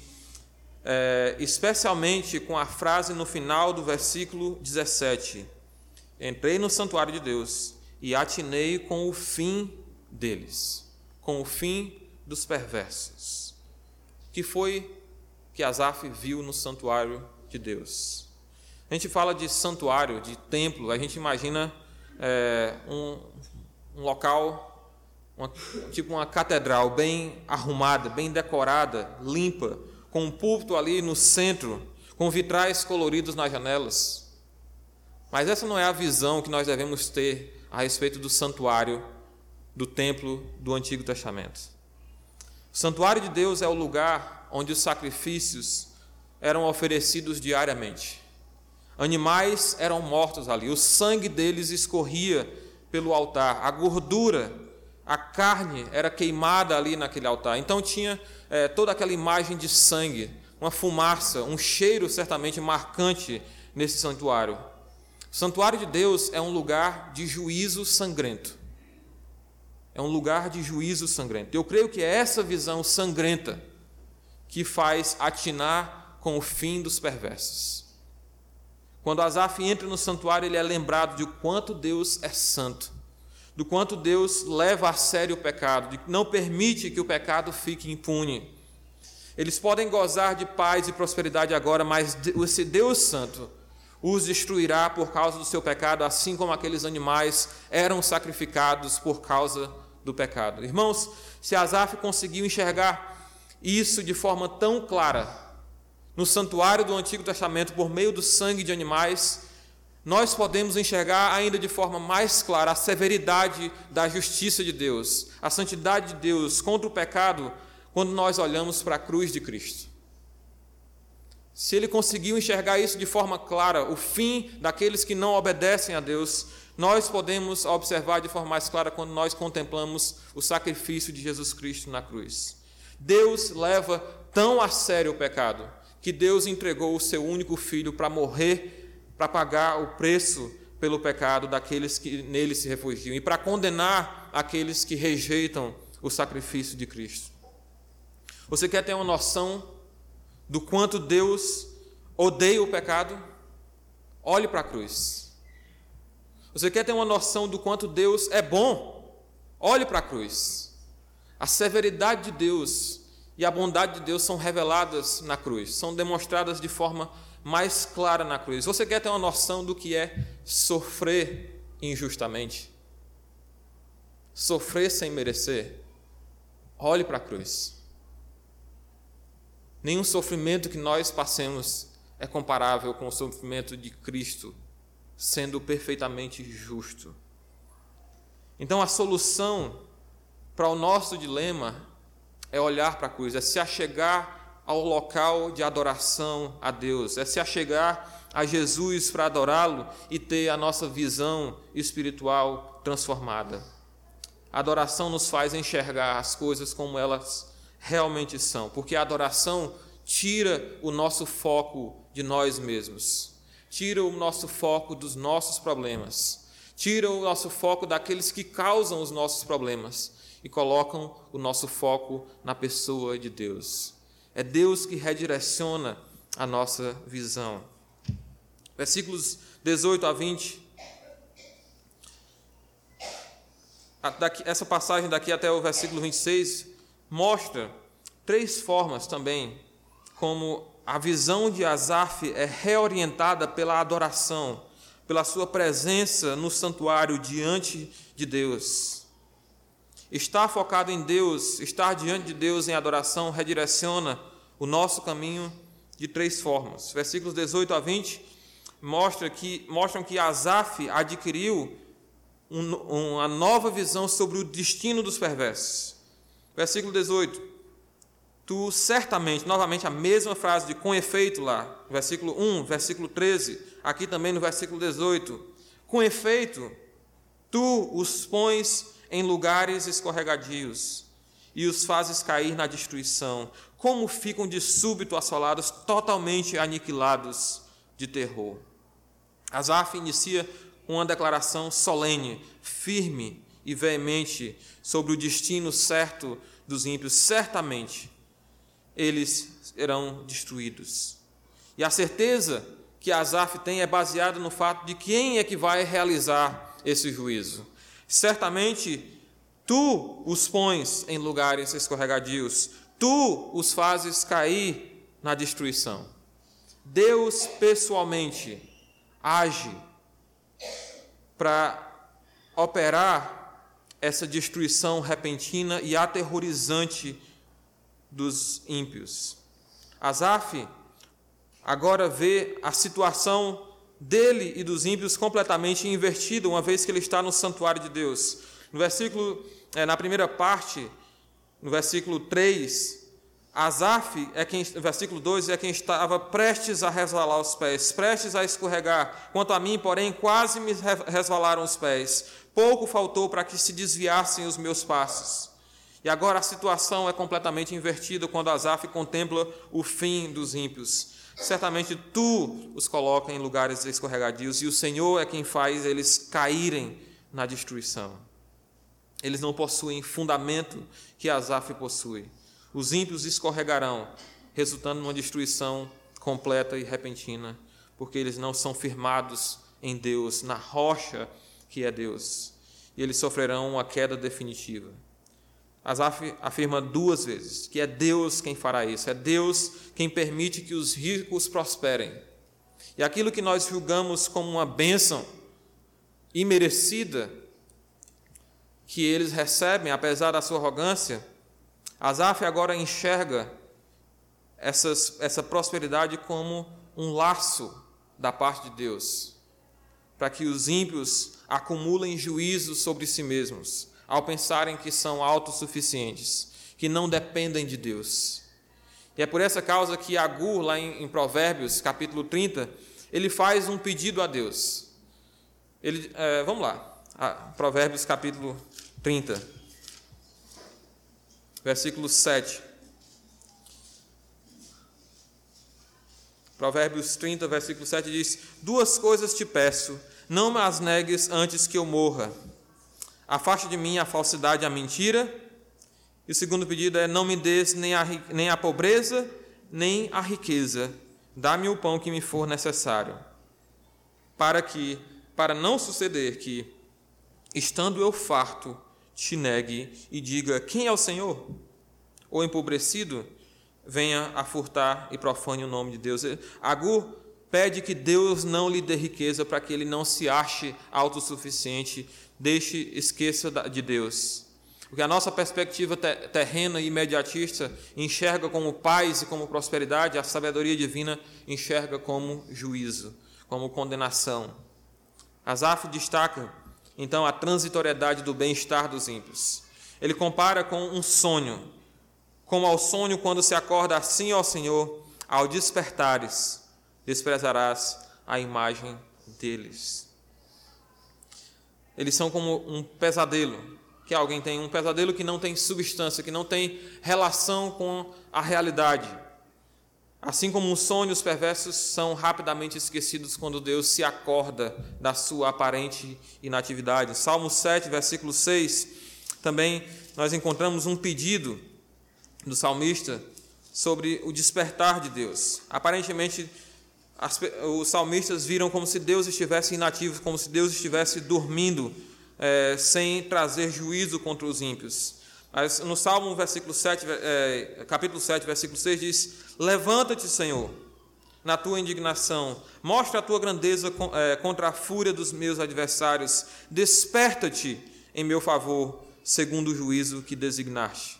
é, especialmente com a frase no final do versículo 17: Entrei no santuário de Deus e atinei com o fim deles, com o fim dos perversos. Que foi que Asaf viu no santuário de Deus. A gente fala de santuário, de templo, a gente imagina é, um, um, local, uma, tipo uma catedral bem arrumada, bem decorada, limpa, com um púlpito ali no centro, com vitrais coloridos nas janelas. Mas essa não é a visão que nós devemos ter a respeito do santuário do templo do Antigo Testamento. O santuário de Deus é o lugar onde os sacrifícios eram oferecidos diariamente. Animais eram mortos ali, o sangue deles escorria pelo altar, a gordura, a carne era queimada ali naquele altar. Então tinha é, toda aquela imagem de sangue, uma fumaça, um cheiro certamente marcante nesse santuário. O santuário de Deus é um lugar de juízo sangrento. É um lugar de juízo sangrento. Eu creio que é essa visão sangrenta que faz atinar com o fim dos perversos. Quando Asaf entra no santuário, ele é lembrado de quanto Deus é santo do quanto Deus leva a sério o pecado, de não permite que o pecado fique impune. Eles podem gozar de paz e prosperidade agora, mas esse Deus Santo os destruirá por causa do seu pecado, assim como aqueles animais eram sacrificados por causa do pecado. Irmãos, se Asaf conseguiu enxergar isso de forma tão clara no santuário do Antigo Testamento por meio do sangue de animais, nós podemos enxergar ainda de forma mais clara a severidade da justiça de Deus, a santidade de Deus contra o pecado, quando nós olhamos para a cruz de Cristo. Se ele conseguiu enxergar isso de forma clara, o fim daqueles que não obedecem a Deus, nós podemos observar de forma mais clara quando nós contemplamos o sacrifício de Jesus Cristo na cruz. Deus leva tão a sério o pecado que Deus entregou o seu único filho para morrer para pagar o preço pelo pecado daqueles que nele se refugiam e para condenar aqueles que rejeitam o sacrifício de Cristo. Você quer ter uma noção do quanto Deus odeia o pecado? Olhe para a cruz. Você quer ter uma noção do quanto Deus é bom? Olhe para a cruz. A severidade de Deus e a bondade de Deus são reveladas na cruz, são demonstradas de forma mais clara na cruz. Você quer ter uma noção do que é sofrer injustamente? Sofrer sem merecer? Olhe para a cruz. Nenhum sofrimento que nós passemos é comparável com o sofrimento de Cristo, sendo perfeitamente justo. Então a solução para o nosso dilema é olhar para a cruz, é se achegar ao local de adoração a Deus, é se achegar a Jesus para adorá-lo e ter a nossa visão espiritual transformada. A adoração nos faz enxergar as coisas como elas realmente são, porque a adoração tira o nosso foco de nós mesmos, tira o nosso foco dos nossos problemas, tira o nosso foco daqueles que causam os nossos problemas e colocam o nosso foco na pessoa de Deus. É Deus que redireciona a nossa visão. Versículos 18 a 20. Essa passagem daqui até o versículo 26 mostra três formas também como a visão de Asaf é reorientada pela adoração, pela sua presença no santuário diante de Deus. Estar focado em Deus, estar diante de Deus em adoração, redireciona o nosso caminho de três formas. Versículos 18 a 20 mostra que, mostram que Asaf adquiriu um, uma nova visão sobre o destino dos perversos. Versículo 18. Tu certamente, novamente a mesma frase de com efeito lá, versículo 1, versículo 13, aqui também no versículo 18. Com efeito, tu os pões em lugares escorregadios e os fazes cair na destruição. Como ficam de súbito assolados, totalmente aniquilados de terror. Asaf inicia uma declaração solene, firme e veemente sobre o destino certo dos ímpios. Certamente eles serão destruídos. E a certeza que Asaf tem é baseada no fato de quem é que vai realizar esse juízo. Certamente tu os pões em lugares escorregadios, tu os fazes cair na destruição. Deus pessoalmente age para operar essa destruição repentina e aterrorizante dos ímpios. Asaf agora vê a situação dele e dos ímpios completamente invertida, uma vez que ele está no santuário de Deus. No versículo, é, na primeira parte, no versículo 3, Asaf é quem, versículo 2, é quem estava prestes a resvalar os pés, prestes a escorregar. Quanto a mim, porém, quase me resvalaram os pés. Pouco faltou para que se desviassem os meus passos. E agora a situação é completamente invertida quando Asaf contempla o fim dos ímpios. Certamente tu os coloca em lugares escorregadios e o Senhor é quem faz eles caírem na destruição. Eles não possuem fundamento que Asaf possui. Os ímpios escorregarão, resultando numa destruição completa e repentina, porque eles não são firmados em Deus, na rocha que é Deus. E eles sofrerão uma queda definitiva. Asaf afirma duas vezes que é Deus quem fará isso, é Deus quem permite que os ricos prosperem. E aquilo que nós julgamos como uma bênção imerecida, que eles recebem, apesar da sua arrogância, Asaf agora enxerga essas, essa prosperidade como um laço da parte de Deus, para que os ímpios acumulem juízo sobre si mesmos ao pensarem que são autossuficientes, que não dependem de Deus. E é por essa causa que Agur, lá em, em Provérbios, capítulo 30, ele faz um pedido a Deus. Ele, é, vamos lá, Provérbios capítulo 30, versículo 7. Provérbios 30, versículo 7 diz: Duas coisas te peço, não me as negues antes que eu morra. Afaste de mim a falsidade e a mentira. E o segundo pedido é: não me des nem a, nem a pobreza, nem a riqueza. Dá-me o pão que me for necessário. Para que, para não suceder que, estando eu farto, te negue e diga: Quem é o Senhor? Ou empobrecido, venha a furtar e profane o nome de Deus. Agur pede que Deus não lhe dê riqueza para que ele não se ache autossuficiente deixe, esqueça de Deus. Porque a nossa perspectiva terrena e imediatista enxerga como paz e como prosperidade, a sabedoria divina enxerga como juízo, como condenação. Asaf destaca, então, a transitoriedade do bem-estar dos ímpios. Ele compara com um sonho, como ao sonho quando se acorda assim, ó Senhor, ao despertares, desprezarás a imagem deles. Eles são como um pesadelo, que alguém tem um pesadelo que não tem substância, que não tem relação com a realidade. Assim como os sonhos perversos são rapidamente esquecidos quando Deus se acorda da sua aparente inatividade. Salmo 7, versículo 6, também nós encontramos um pedido do salmista sobre o despertar de Deus. Aparentemente, as, os salmistas viram como se Deus estivesse inativo, como se Deus estivesse dormindo, é, sem trazer juízo contra os ímpios. No Salmo, versículo 7, é, capítulo 7, versículo 6, diz: Levanta-te, Senhor, na tua indignação, mostra a tua grandeza é, contra a fúria dos meus adversários, desperta-te em meu favor, segundo o juízo que designaste.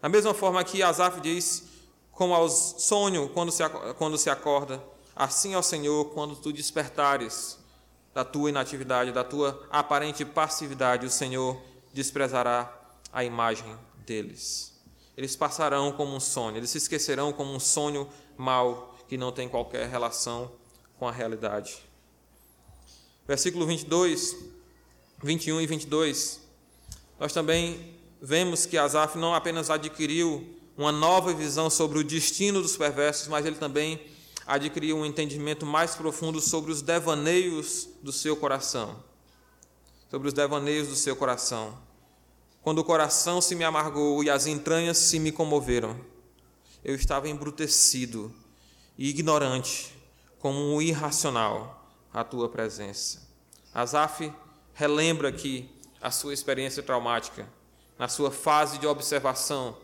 Da mesma forma que Asaf diz, como aos sonho quando se, quando se acorda, Assim, ó Senhor, quando tu despertares da tua inatividade, da tua aparente passividade, o Senhor desprezará a imagem deles. Eles passarão como um sonho, eles se esquecerão como um sonho mau que não tem qualquer relação com a realidade. Versículo 22, 21 e 22. Nós também vemos que Asaf não apenas adquiriu uma nova visão sobre o destino dos perversos, mas ele também adquirir um entendimento mais profundo sobre os devaneios do seu coração. Sobre os devaneios do seu coração. Quando o coração se me amargou e as entranhas se me comoveram, eu estava embrutecido e ignorante, como um irracional, à tua presença. Asaf relembra aqui a sua experiência traumática, na sua fase de observação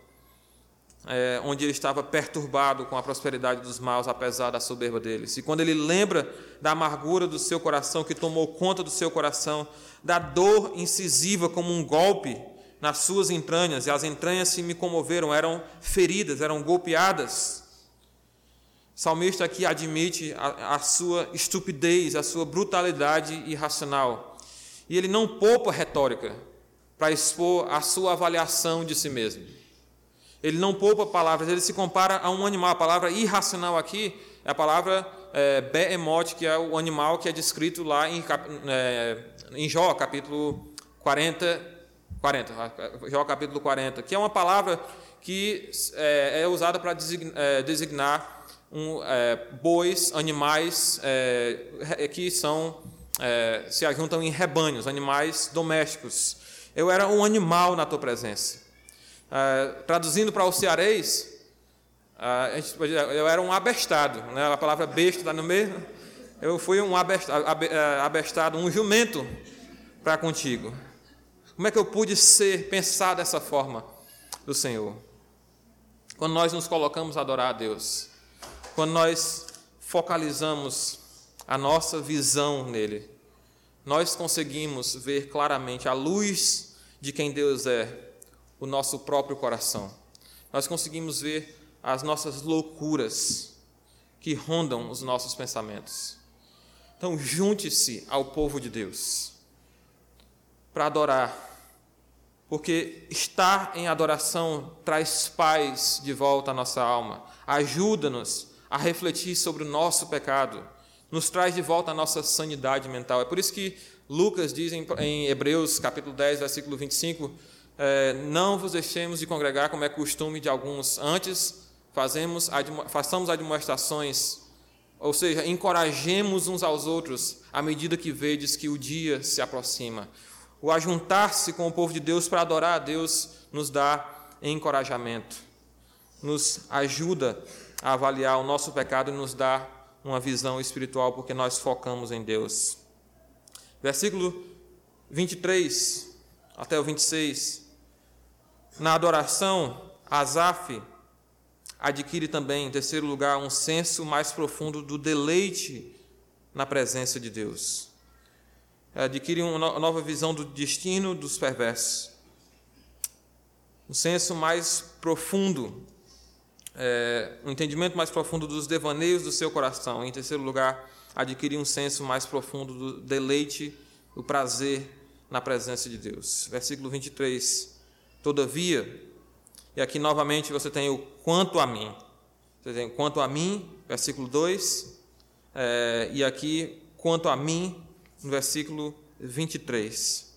é, onde ele estava perturbado com a prosperidade dos maus, apesar da soberba deles. E quando ele lembra da amargura do seu coração, que tomou conta do seu coração, da dor incisiva como um golpe nas suas entranhas, e as entranhas se me comoveram, eram feridas, eram golpeadas. O salmista aqui admite a, a sua estupidez, a sua brutalidade irracional. E ele não poupa retórica para expor a sua avaliação de si mesmo. Ele não poupa palavras, ele se compara a um animal. A palavra irracional aqui é a palavra é, behemoth, que é o animal que é descrito lá em, é, em Jó, capítulo 40, 40, Jó capítulo 40, que é uma palavra que é, é usada para designar, é, designar um, é, bois, animais é, que são é, se ajuntam em rebanhos, animais domésticos. Eu era um animal na tua presença. É, traduzindo para o cearês, eu era um abestado, né? a palavra besta está no meio. Eu fui um abestado, um jumento para contigo. Como é que eu pude ser, pensar dessa forma do Senhor? Quando nós nos colocamos a adorar a Deus, quando nós focalizamos a nossa visão nele, nós conseguimos ver claramente a luz de quem Deus é, o nosso próprio coração. Nós conseguimos ver as nossas loucuras que rondam os nossos pensamentos. Então, junte-se ao povo de Deus para adorar, porque estar em adoração traz paz de volta à nossa alma, ajuda-nos a refletir sobre o nosso pecado, nos traz de volta a nossa sanidade mental. É por isso que Lucas diz em, Hebreus, capítulo 10, versículo 25, é, não vos deixemos de congregar como é costume de alguns, antes fazemos, façamos admoestações ou seja, encorajemos uns aos outros à medida que vedes que o dia se aproxima. O ajuntar-se com o povo de Deus para adorar a Deus nos dá encorajamento, nos ajuda a avaliar o nosso pecado e nos dá uma visão espiritual, porque nós focamos em Deus. Versículo 23 até o 26. Na adoração, Asaf adquire também, em terceiro lugar, um senso mais profundo do deleite na presença de Deus. Adquire uma nova visão do destino dos perversos. Um senso mais profundo, é, um entendimento mais profundo dos devaneios do seu coração. Em terceiro lugar, adquire um senso mais profundo do deleite, do prazer na presença de Deus. Versículo 23. Todavia, e aqui novamente você tem o quanto a mim. Você tem quanto a mim, versículo 2, é, e aqui quanto a mim, no versículo 23,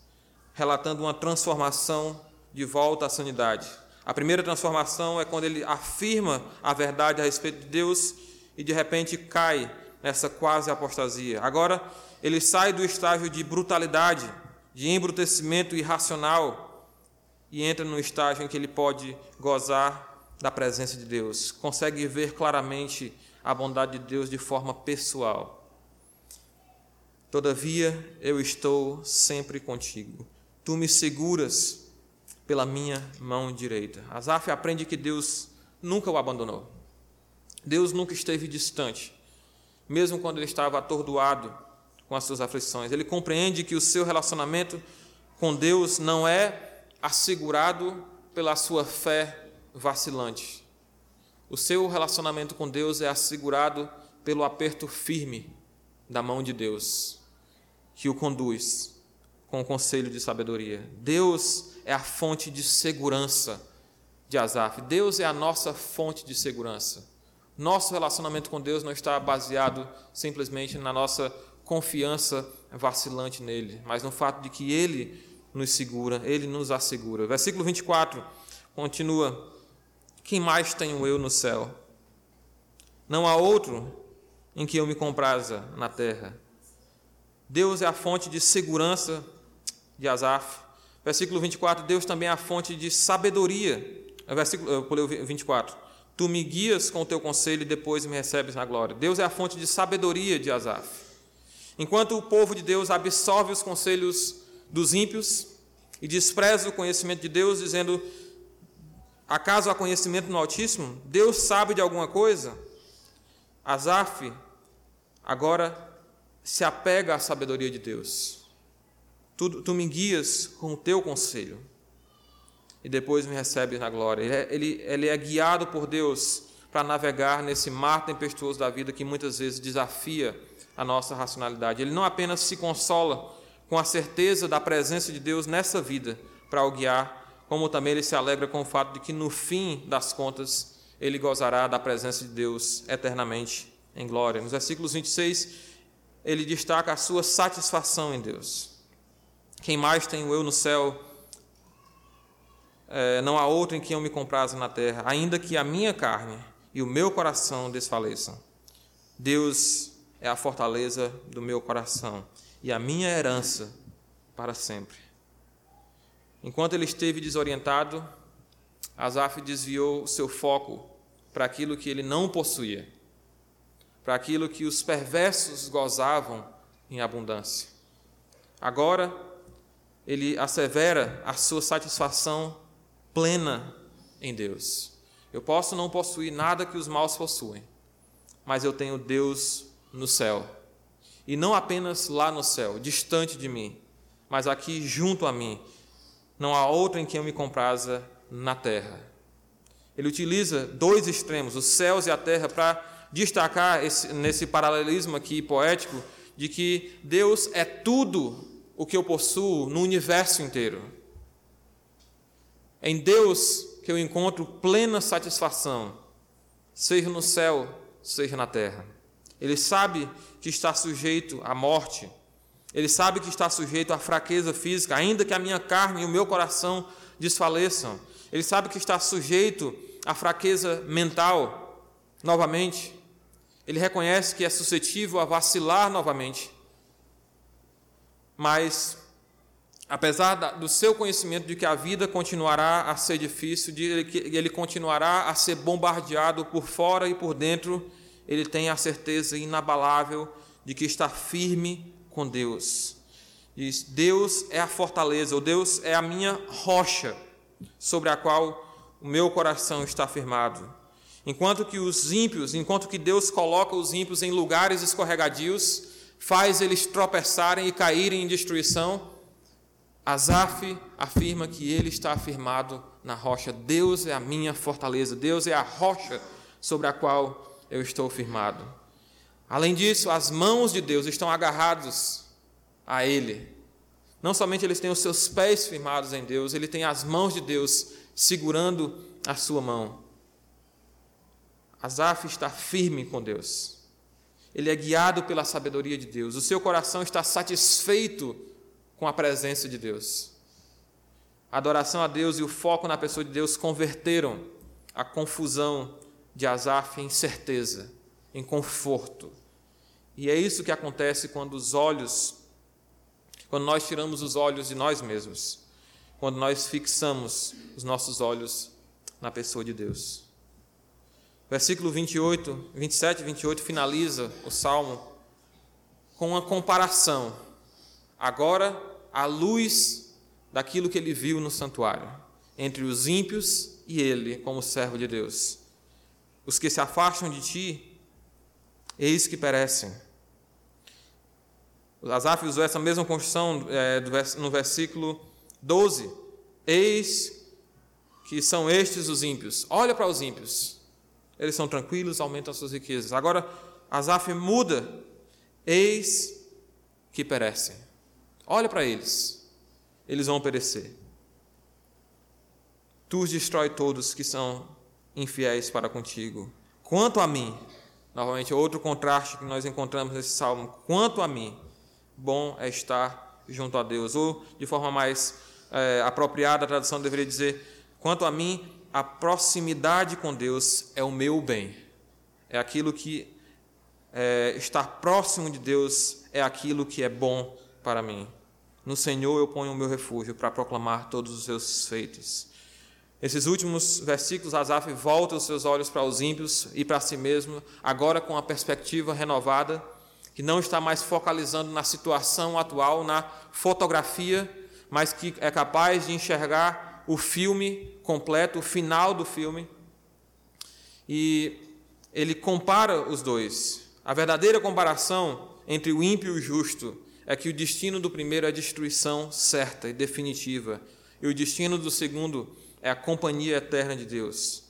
relatando uma transformação de volta à sanidade. A primeira transformação é quando ele afirma a verdade a respeito de Deus e de repente cai nessa quase apostasia. Agora, ele sai do estágio de brutalidade, de embrutecimento irracional e entra no estágio em que ele pode gozar da presença de Deus, consegue ver claramente a bondade de Deus de forma pessoal. Todavia, eu estou sempre contigo. Tu me seguras pela minha mão direita. Asaf aprende que Deus nunca o abandonou. Deus nunca esteve distante, mesmo quando ele estava atordoado com as suas aflições. Ele compreende que o seu relacionamento com Deus não é assegurado pela sua fé vacilante. O seu relacionamento com Deus é assegurado pelo aperto firme da mão de Deus, que o conduz com o conselho de sabedoria. Deus é a fonte de segurança de Asaf. Deus é a nossa fonte de segurança. Nosso relacionamento com Deus não está baseado simplesmente na nossa confiança vacilante nele, mas no fato de que ele nos segura, Ele nos assegura. Versículo 24 continua: Quem mais tenho eu no céu? Não há outro em que eu me compraza na terra. Deus é a fonte de segurança de Asaf. Versículo 24: Deus também é a fonte de sabedoria. Versículo, eu pulei o 24. Tu me guias com o teu conselho e depois me recebes na glória. Deus é a fonte de sabedoria de Asaf. Enquanto o povo de Deus absorve os conselhos dos ímpios e despreza o conhecimento de Deus, dizendo: Acaso há conhecimento no Altíssimo? Deus sabe de alguma coisa? Asaf agora se apega à sabedoria de Deus. Tu, tu me guias com o teu conselho e depois me recebes na glória. Ele é, ele, ele é guiado por Deus para navegar nesse mar tempestuoso da vida que muitas vezes desafia a nossa racionalidade. Ele não apenas se consola com a certeza da presença de Deus nessa vida para o guiar como também ele se alegra com o fato de que no fim das contas ele gozará da presença de Deus eternamente em glória. Nos versículos 26, ele destaca a sua satisfação em Deus. Quem mais tenho eu no céu? É, não há outro em quem eu me compraza na terra, ainda que a minha carne e o meu coração desfaleçam. Deus é a fortaleza do meu coração e a minha herança para sempre. Enquanto ele esteve desorientado, Asaf desviou seu foco para aquilo que ele não possuía, para aquilo que os perversos gozavam em abundância. Agora, ele assevera a sua satisfação plena em Deus. Eu posso não possuir nada que os maus possuem, mas eu tenho Deus no céu. E não apenas lá no céu, distante de mim, mas aqui junto a mim, não há outro em quem eu me compraza na terra. Ele utiliza dois extremos, os céus e a terra, para destacar esse, nesse paralelismo aqui poético de que Deus é tudo o que eu possuo no universo inteiro. É em Deus que eu encontro plena satisfação, seja no céu, seja na terra. Ele sabe que está sujeito à morte, ele sabe que está sujeito à fraqueza física, ainda que a minha carne e o meu coração desfaleçam. Ele sabe que está sujeito à fraqueza mental, novamente. Ele reconhece que é suscetível a vacilar novamente. Mas, apesar do seu conhecimento de que a vida continuará a ser difícil, de que ele continuará a ser bombardeado por fora e por dentro, ele tem a certeza inabalável de que está firme com Deus. Diz: Deus é a fortaleza, ou Deus é a minha rocha sobre a qual o meu coração está firmado. Enquanto que os ímpios, enquanto que Deus coloca os ímpios em lugares escorregadios, faz eles tropeçarem e caírem em destruição, Asaf afirma que ele está afirmado na rocha. Deus é a minha fortaleza, Deus é a rocha sobre a qual eu estou firmado. Além disso, as mãos de Deus estão agarradas a Ele. Não somente eles têm os seus pés firmados em Deus, ele tem as mãos de Deus segurando a sua mão. Asaf está firme com Deus. Ele é guiado pela sabedoria de Deus. O seu coração está satisfeito com a presença de Deus. A adoração a Deus e o foco na pessoa de Deus converteram a confusão de Asaf em certeza, em conforto, e é isso que acontece quando os olhos, quando nós tiramos os olhos de nós mesmos, quando nós fixamos os nossos olhos na pessoa de Deus. Versículo 28, 27 e 28 finaliza o salmo com uma comparação. Agora, à luz daquilo que ele viu no santuário, entre os ímpios e ele, como servo de Deus. Os que se afastam de ti, eis que perecem. Asaf usou essa mesma construção é, no versículo 12. Eis que são estes os ímpios. Olha para os ímpios. Eles são tranquilos, aumentam as suas riquezas. Agora, Asaf muda. Eis que perecem. Olha para eles. Eles vão perecer. Tu os destrói todos que são infiéis para contigo. Quanto a mim, novamente outro contraste que nós encontramos nesse salmo. Quanto a mim, bom é estar junto a Deus. Ou, de forma mais é, apropriada, a tradução deveria dizer: quanto a mim, a proximidade com Deus é o meu bem. É aquilo que é, estar próximo de Deus é aquilo que é bom para mim. No Senhor eu ponho o meu refúgio para proclamar todos os seus feitos. Esses últimos versículos, Asaf volta os seus olhos para os ímpios e para si mesmo, agora com a perspectiva renovada que não está mais focalizando na situação atual, na fotografia, mas que é capaz de enxergar o filme completo, o final do filme. E ele compara os dois. A verdadeira comparação entre o ímpio e o justo é que o destino do primeiro é a destruição certa e definitiva, e o destino do segundo é a companhia eterna de Deus.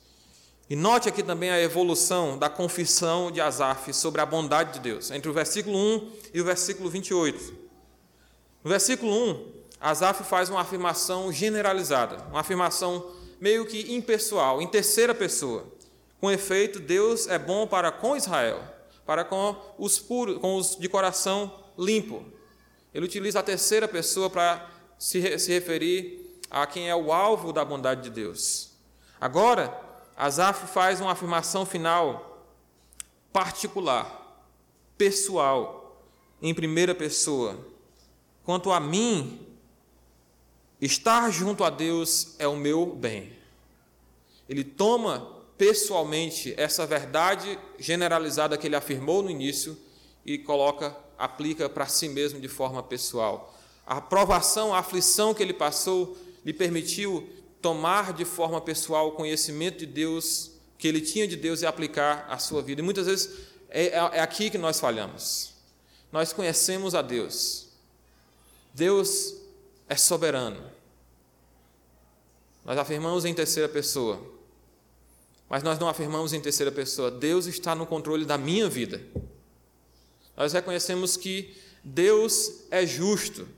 E note aqui também a evolução da confissão de Asaf sobre a bondade de Deus, entre o versículo 1 e o versículo 28. No versículo 1, Asaf faz uma afirmação generalizada, uma afirmação meio que impessoal, em terceira pessoa. Com efeito, Deus é bom para com Israel, para com os puros, com os de coração limpo. Ele utiliza a terceira pessoa para se, se referir a quem é o alvo da bondade de Deus. Agora, Asaf faz uma afirmação final particular, pessoal, em primeira pessoa. Quanto a mim, estar junto a Deus é o meu bem. Ele toma pessoalmente essa verdade generalizada que ele afirmou no início e coloca, aplica para si mesmo de forma pessoal. A provação, a aflição que ele passou lhe permitiu tomar de forma pessoal o conhecimento de Deus, que ele tinha de Deus e aplicar à sua vida. E muitas vezes é, é, é aqui que nós falhamos. Nós conhecemos a Deus. Deus é soberano. Nós afirmamos em terceira pessoa mas nós não afirmamos em terceira pessoa, Deus está no controle da minha vida. Nós reconhecemos que Deus é justo,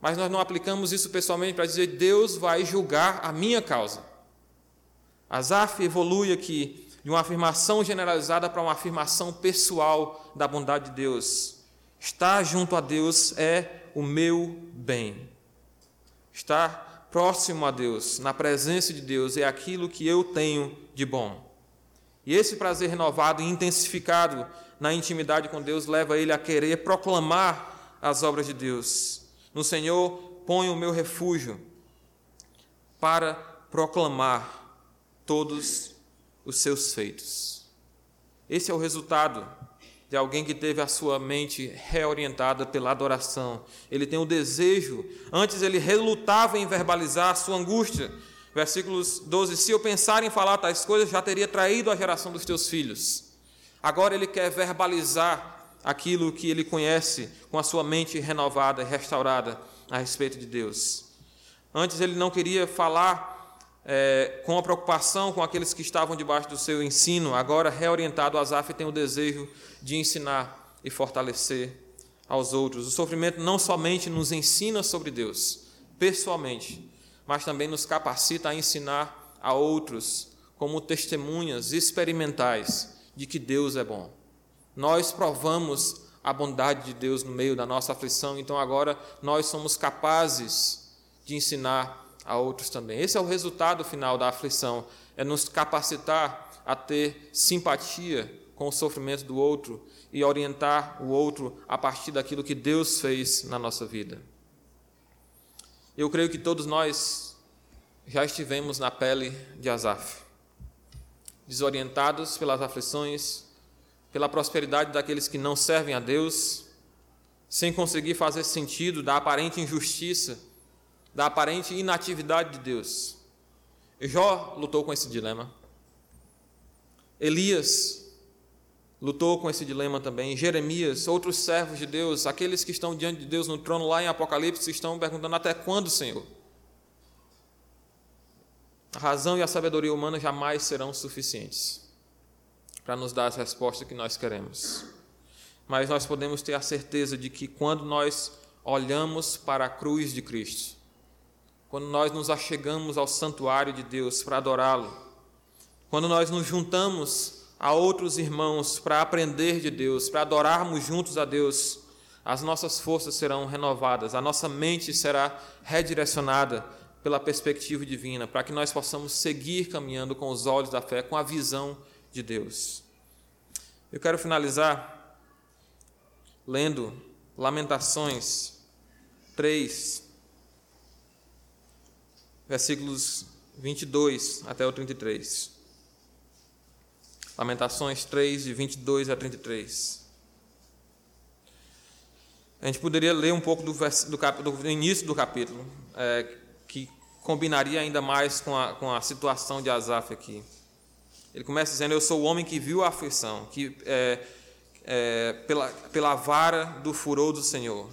mas nós não aplicamos isso pessoalmente para dizer Deus vai julgar a minha causa. Asaf evolui aqui de uma afirmação generalizada para uma afirmação pessoal da bondade de Deus. Estar junto a Deus é o meu bem. Estar próximo a Deus, na presença de Deus, é aquilo que eu tenho de bom. E esse prazer renovado e intensificado na intimidade com Deus leva ele a querer proclamar as obras de Deus. No Senhor ponho o meu refúgio para proclamar todos os seus feitos. Esse é o resultado de alguém que teve a sua mente reorientada pela adoração. Ele tem o desejo, antes ele relutava em verbalizar a sua angústia. Versículos 12: Se eu pensar em falar tais coisas, já teria traído a geração dos teus filhos. Agora ele quer verbalizar aquilo que ele conhece com a sua mente renovada e restaurada a respeito de Deus. Antes ele não queria falar é, com a preocupação com aqueles que estavam debaixo do seu ensino, agora reorientado, Asaf tem o desejo de ensinar e fortalecer aos outros. O sofrimento não somente nos ensina sobre Deus, pessoalmente, mas também nos capacita a ensinar a outros como testemunhas experimentais de que Deus é bom. Nós provamos a bondade de Deus no meio da nossa aflição, então agora nós somos capazes de ensinar a outros também. Esse é o resultado final da aflição, é nos capacitar a ter simpatia com o sofrimento do outro e orientar o outro a partir daquilo que Deus fez na nossa vida. Eu creio que todos nós já estivemos na pele de Asaf, desorientados pelas aflições, pela prosperidade daqueles que não servem a Deus, sem conseguir fazer sentido da aparente injustiça da aparente inatividade de Deus. Jó lutou com esse dilema. Elias lutou com esse dilema também. Jeremias, outros servos de Deus, aqueles que estão diante de Deus no trono lá em Apocalipse, estão perguntando até quando, Senhor? A razão e a sabedoria humana jamais serão suficientes para nos dar as respostas que nós queremos. Mas nós podemos ter a certeza de que quando nós olhamos para a cruz de Cristo, quando nós nos achegamos ao santuário de Deus para adorá-lo, quando nós nos juntamos a outros irmãos para aprender de Deus, para adorarmos juntos a Deus, as nossas forças serão renovadas, a nossa mente será redirecionada pela perspectiva divina, para que nós possamos seguir caminhando com os olhos da fé, com a visão de Deus. Eu quero finalizar lendo Lamentações 3, versículos 22 até o 33. Lamentações 3, de 22 a 33. A gente poderia ler um pouco do, do, do início do capítulo, é, que combinaria ainda mais com a, com a situação de Asaf aqui. Ele começa dizendo: Eu sou o homem que viu a aflição, que é, é, pela, pela vara do furor do Senhor.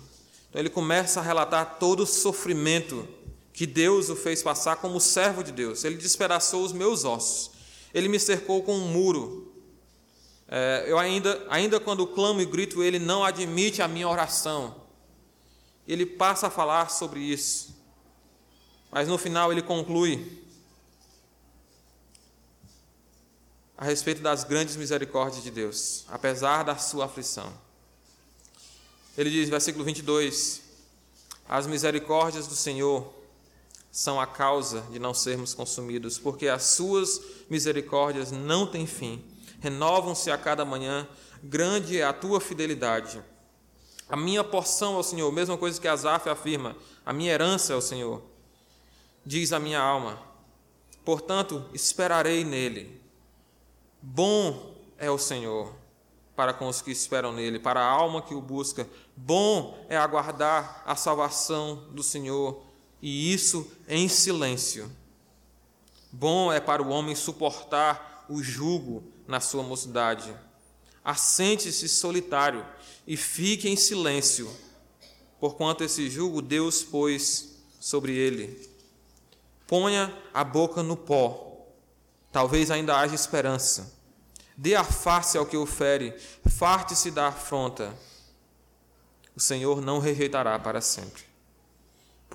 Então ele começa a relatar todo o sofrimento que Deus o fez passar como servo de Deus. Ele despedaçou os meus ossos. Ele me cercou com um muro. É, eu ainda, ainda quando clamo e grito, ele não admite a minha oração. ele passa a falar sobre isso. Mas no final ele conclui a respeito das grandes misericórdias de Deus, apesar da sua aflição. Ele diz, versículo 22, as misericórdias do Senhor são a causa de não sermos consumidos, porque as suas misericórdias não têm fim, renovam-se a cada manhã, grande é a tua fidelidade. A minha porção é o Senhor, mesma coisa que Asaf afirma, a minha herança é o Senhor. Diz a minha alma, portanto, esperarei nele. Bom é o Senhor para com os que esperam nele, para a alma que o busca. Bom é aguardar a salvação do Senhor, e isso em silêncio. Bom é para o homem suportar o jugo na sua mocidade. Assente-se solitário e fique em silêncio, porquanto esse jugo Deus pôs sobre ele. Ponha a boca no pó, talvez ainda haja esperança. Dê a face ao que o fere, farte-se da afronta. O Senhor não rejeitará para sempre.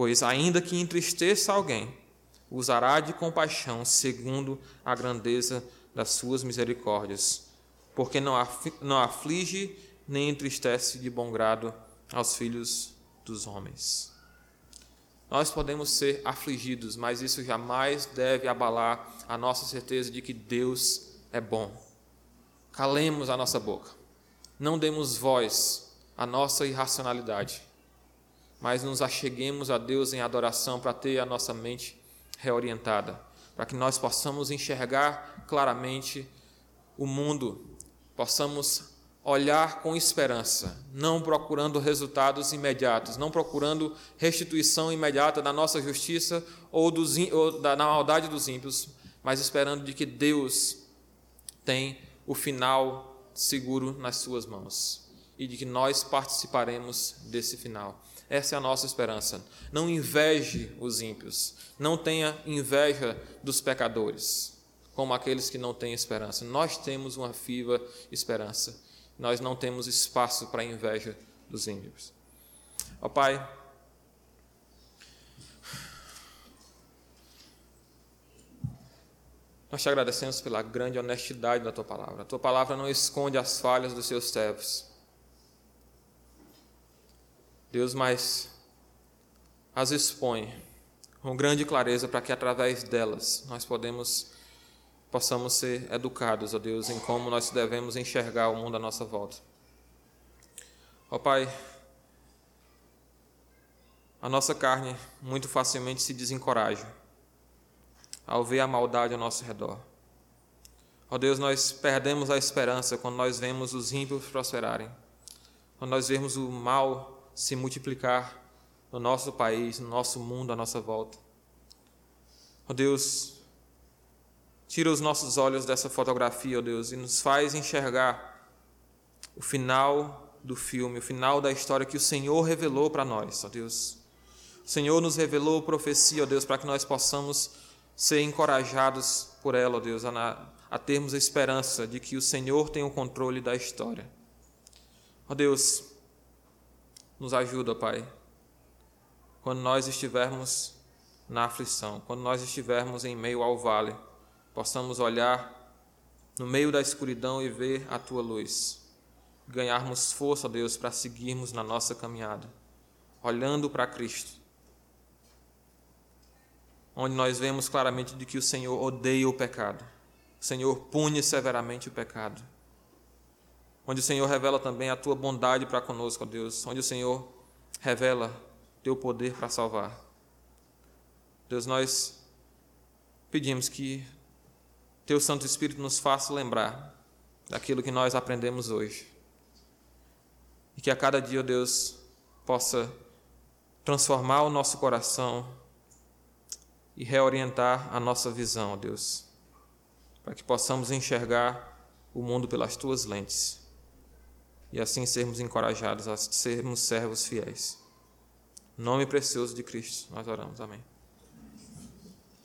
Pois, ainda que entristeça alguém, usará de compaixão segundo a grandeza das suas misericórdias, porque não aflige nem entristece de bom grado aos filhos dos homens. Nós podemos ser afligidos, mas isso jamais deve abalar a nossa certeza de que Deus é bom. Calemos a nossa boca, não demos voz à nossa irracionalidade, mas nos acheguemos a Deus em adoração para ter a nossa mente reorientada, para que nós possamos enxergar claramente o mundo, possamos olhar com esperança, não procurando resultados imediatos, não procurando restituição imediata da nossa justiça ou, dos, ou da, da maldade dos ímpios, mas esperando de que Deus tem o final seguro nas Suas mãos e de que nós participaremos desse final. Essa é a nossa esperança. Não inveje os ímpios, não tenha inveja dos pecadores, como aqueles que não têm esperança. Nós temos uma viva esperança. Nós não temos espaço para a inveja dos ímpios. Ó Pai, Nós te agradecemos pela grande honestidade da tua palavra. A tua palavra não esconde as falhas dos seus servos. Deus, mas as expõe com grande clareza para que através delas nós podemos possamos ser educados, ó Deus, em como nós devemos enxergar o mundo à nossa volta. Ó Pai, a nossa carne muito facilmente se desencoraja ao ver a maldade ao nosso redor. Ó Deus, nós perdemos a esperança quando nós vemos os ímpios prosperarem, quando nós vemos o mal se multiplicar no nosso país, no nosso mundo, à nossa volta. Ó oh Deus, tira os nossos olhos dessa fotografia, ó oh Deus, e nos faz enxergar o final do filme, o final da história que o Senhor revelou para nós, ó Deus. O Senhor nos revelou profecia, ó Deus, para que nós possamos ser encorajados por ela, ó Deus, a, a termos a esperança de que o Senhor tem o controle da história. Ó Deus, nos ajuda, Pai, quando nós estivermos na aflição, quando nós estivermos em meio ao vale, possamos olhar no meio da escuridão e ver a tua luz. Ganharmos força, Deus, para seguirmos na nossa caminhada, olhando para Cristo onde nós vemos claramente de que o Senhor odeia o pecado. O Senhor pune severamente o pecado. Onde o Senhor revela também a tua bondade para conosco, ó Deus. Onde o Senhor revela teu poder para salvar. Deus, nós pedimos que teu Santo Espírito nos faça lembrar daquilo que nós aprendemos hoje. E que a cada dia, ó Deus, possa transformar o nosso coração e reorientar a nossa visão, Deus, para que possamos enxergar o mundo pelas tuas lentes e assim sermos encorajados a sermos servos fiéis. Nome precioso de Cristo, nós oramos. Amém.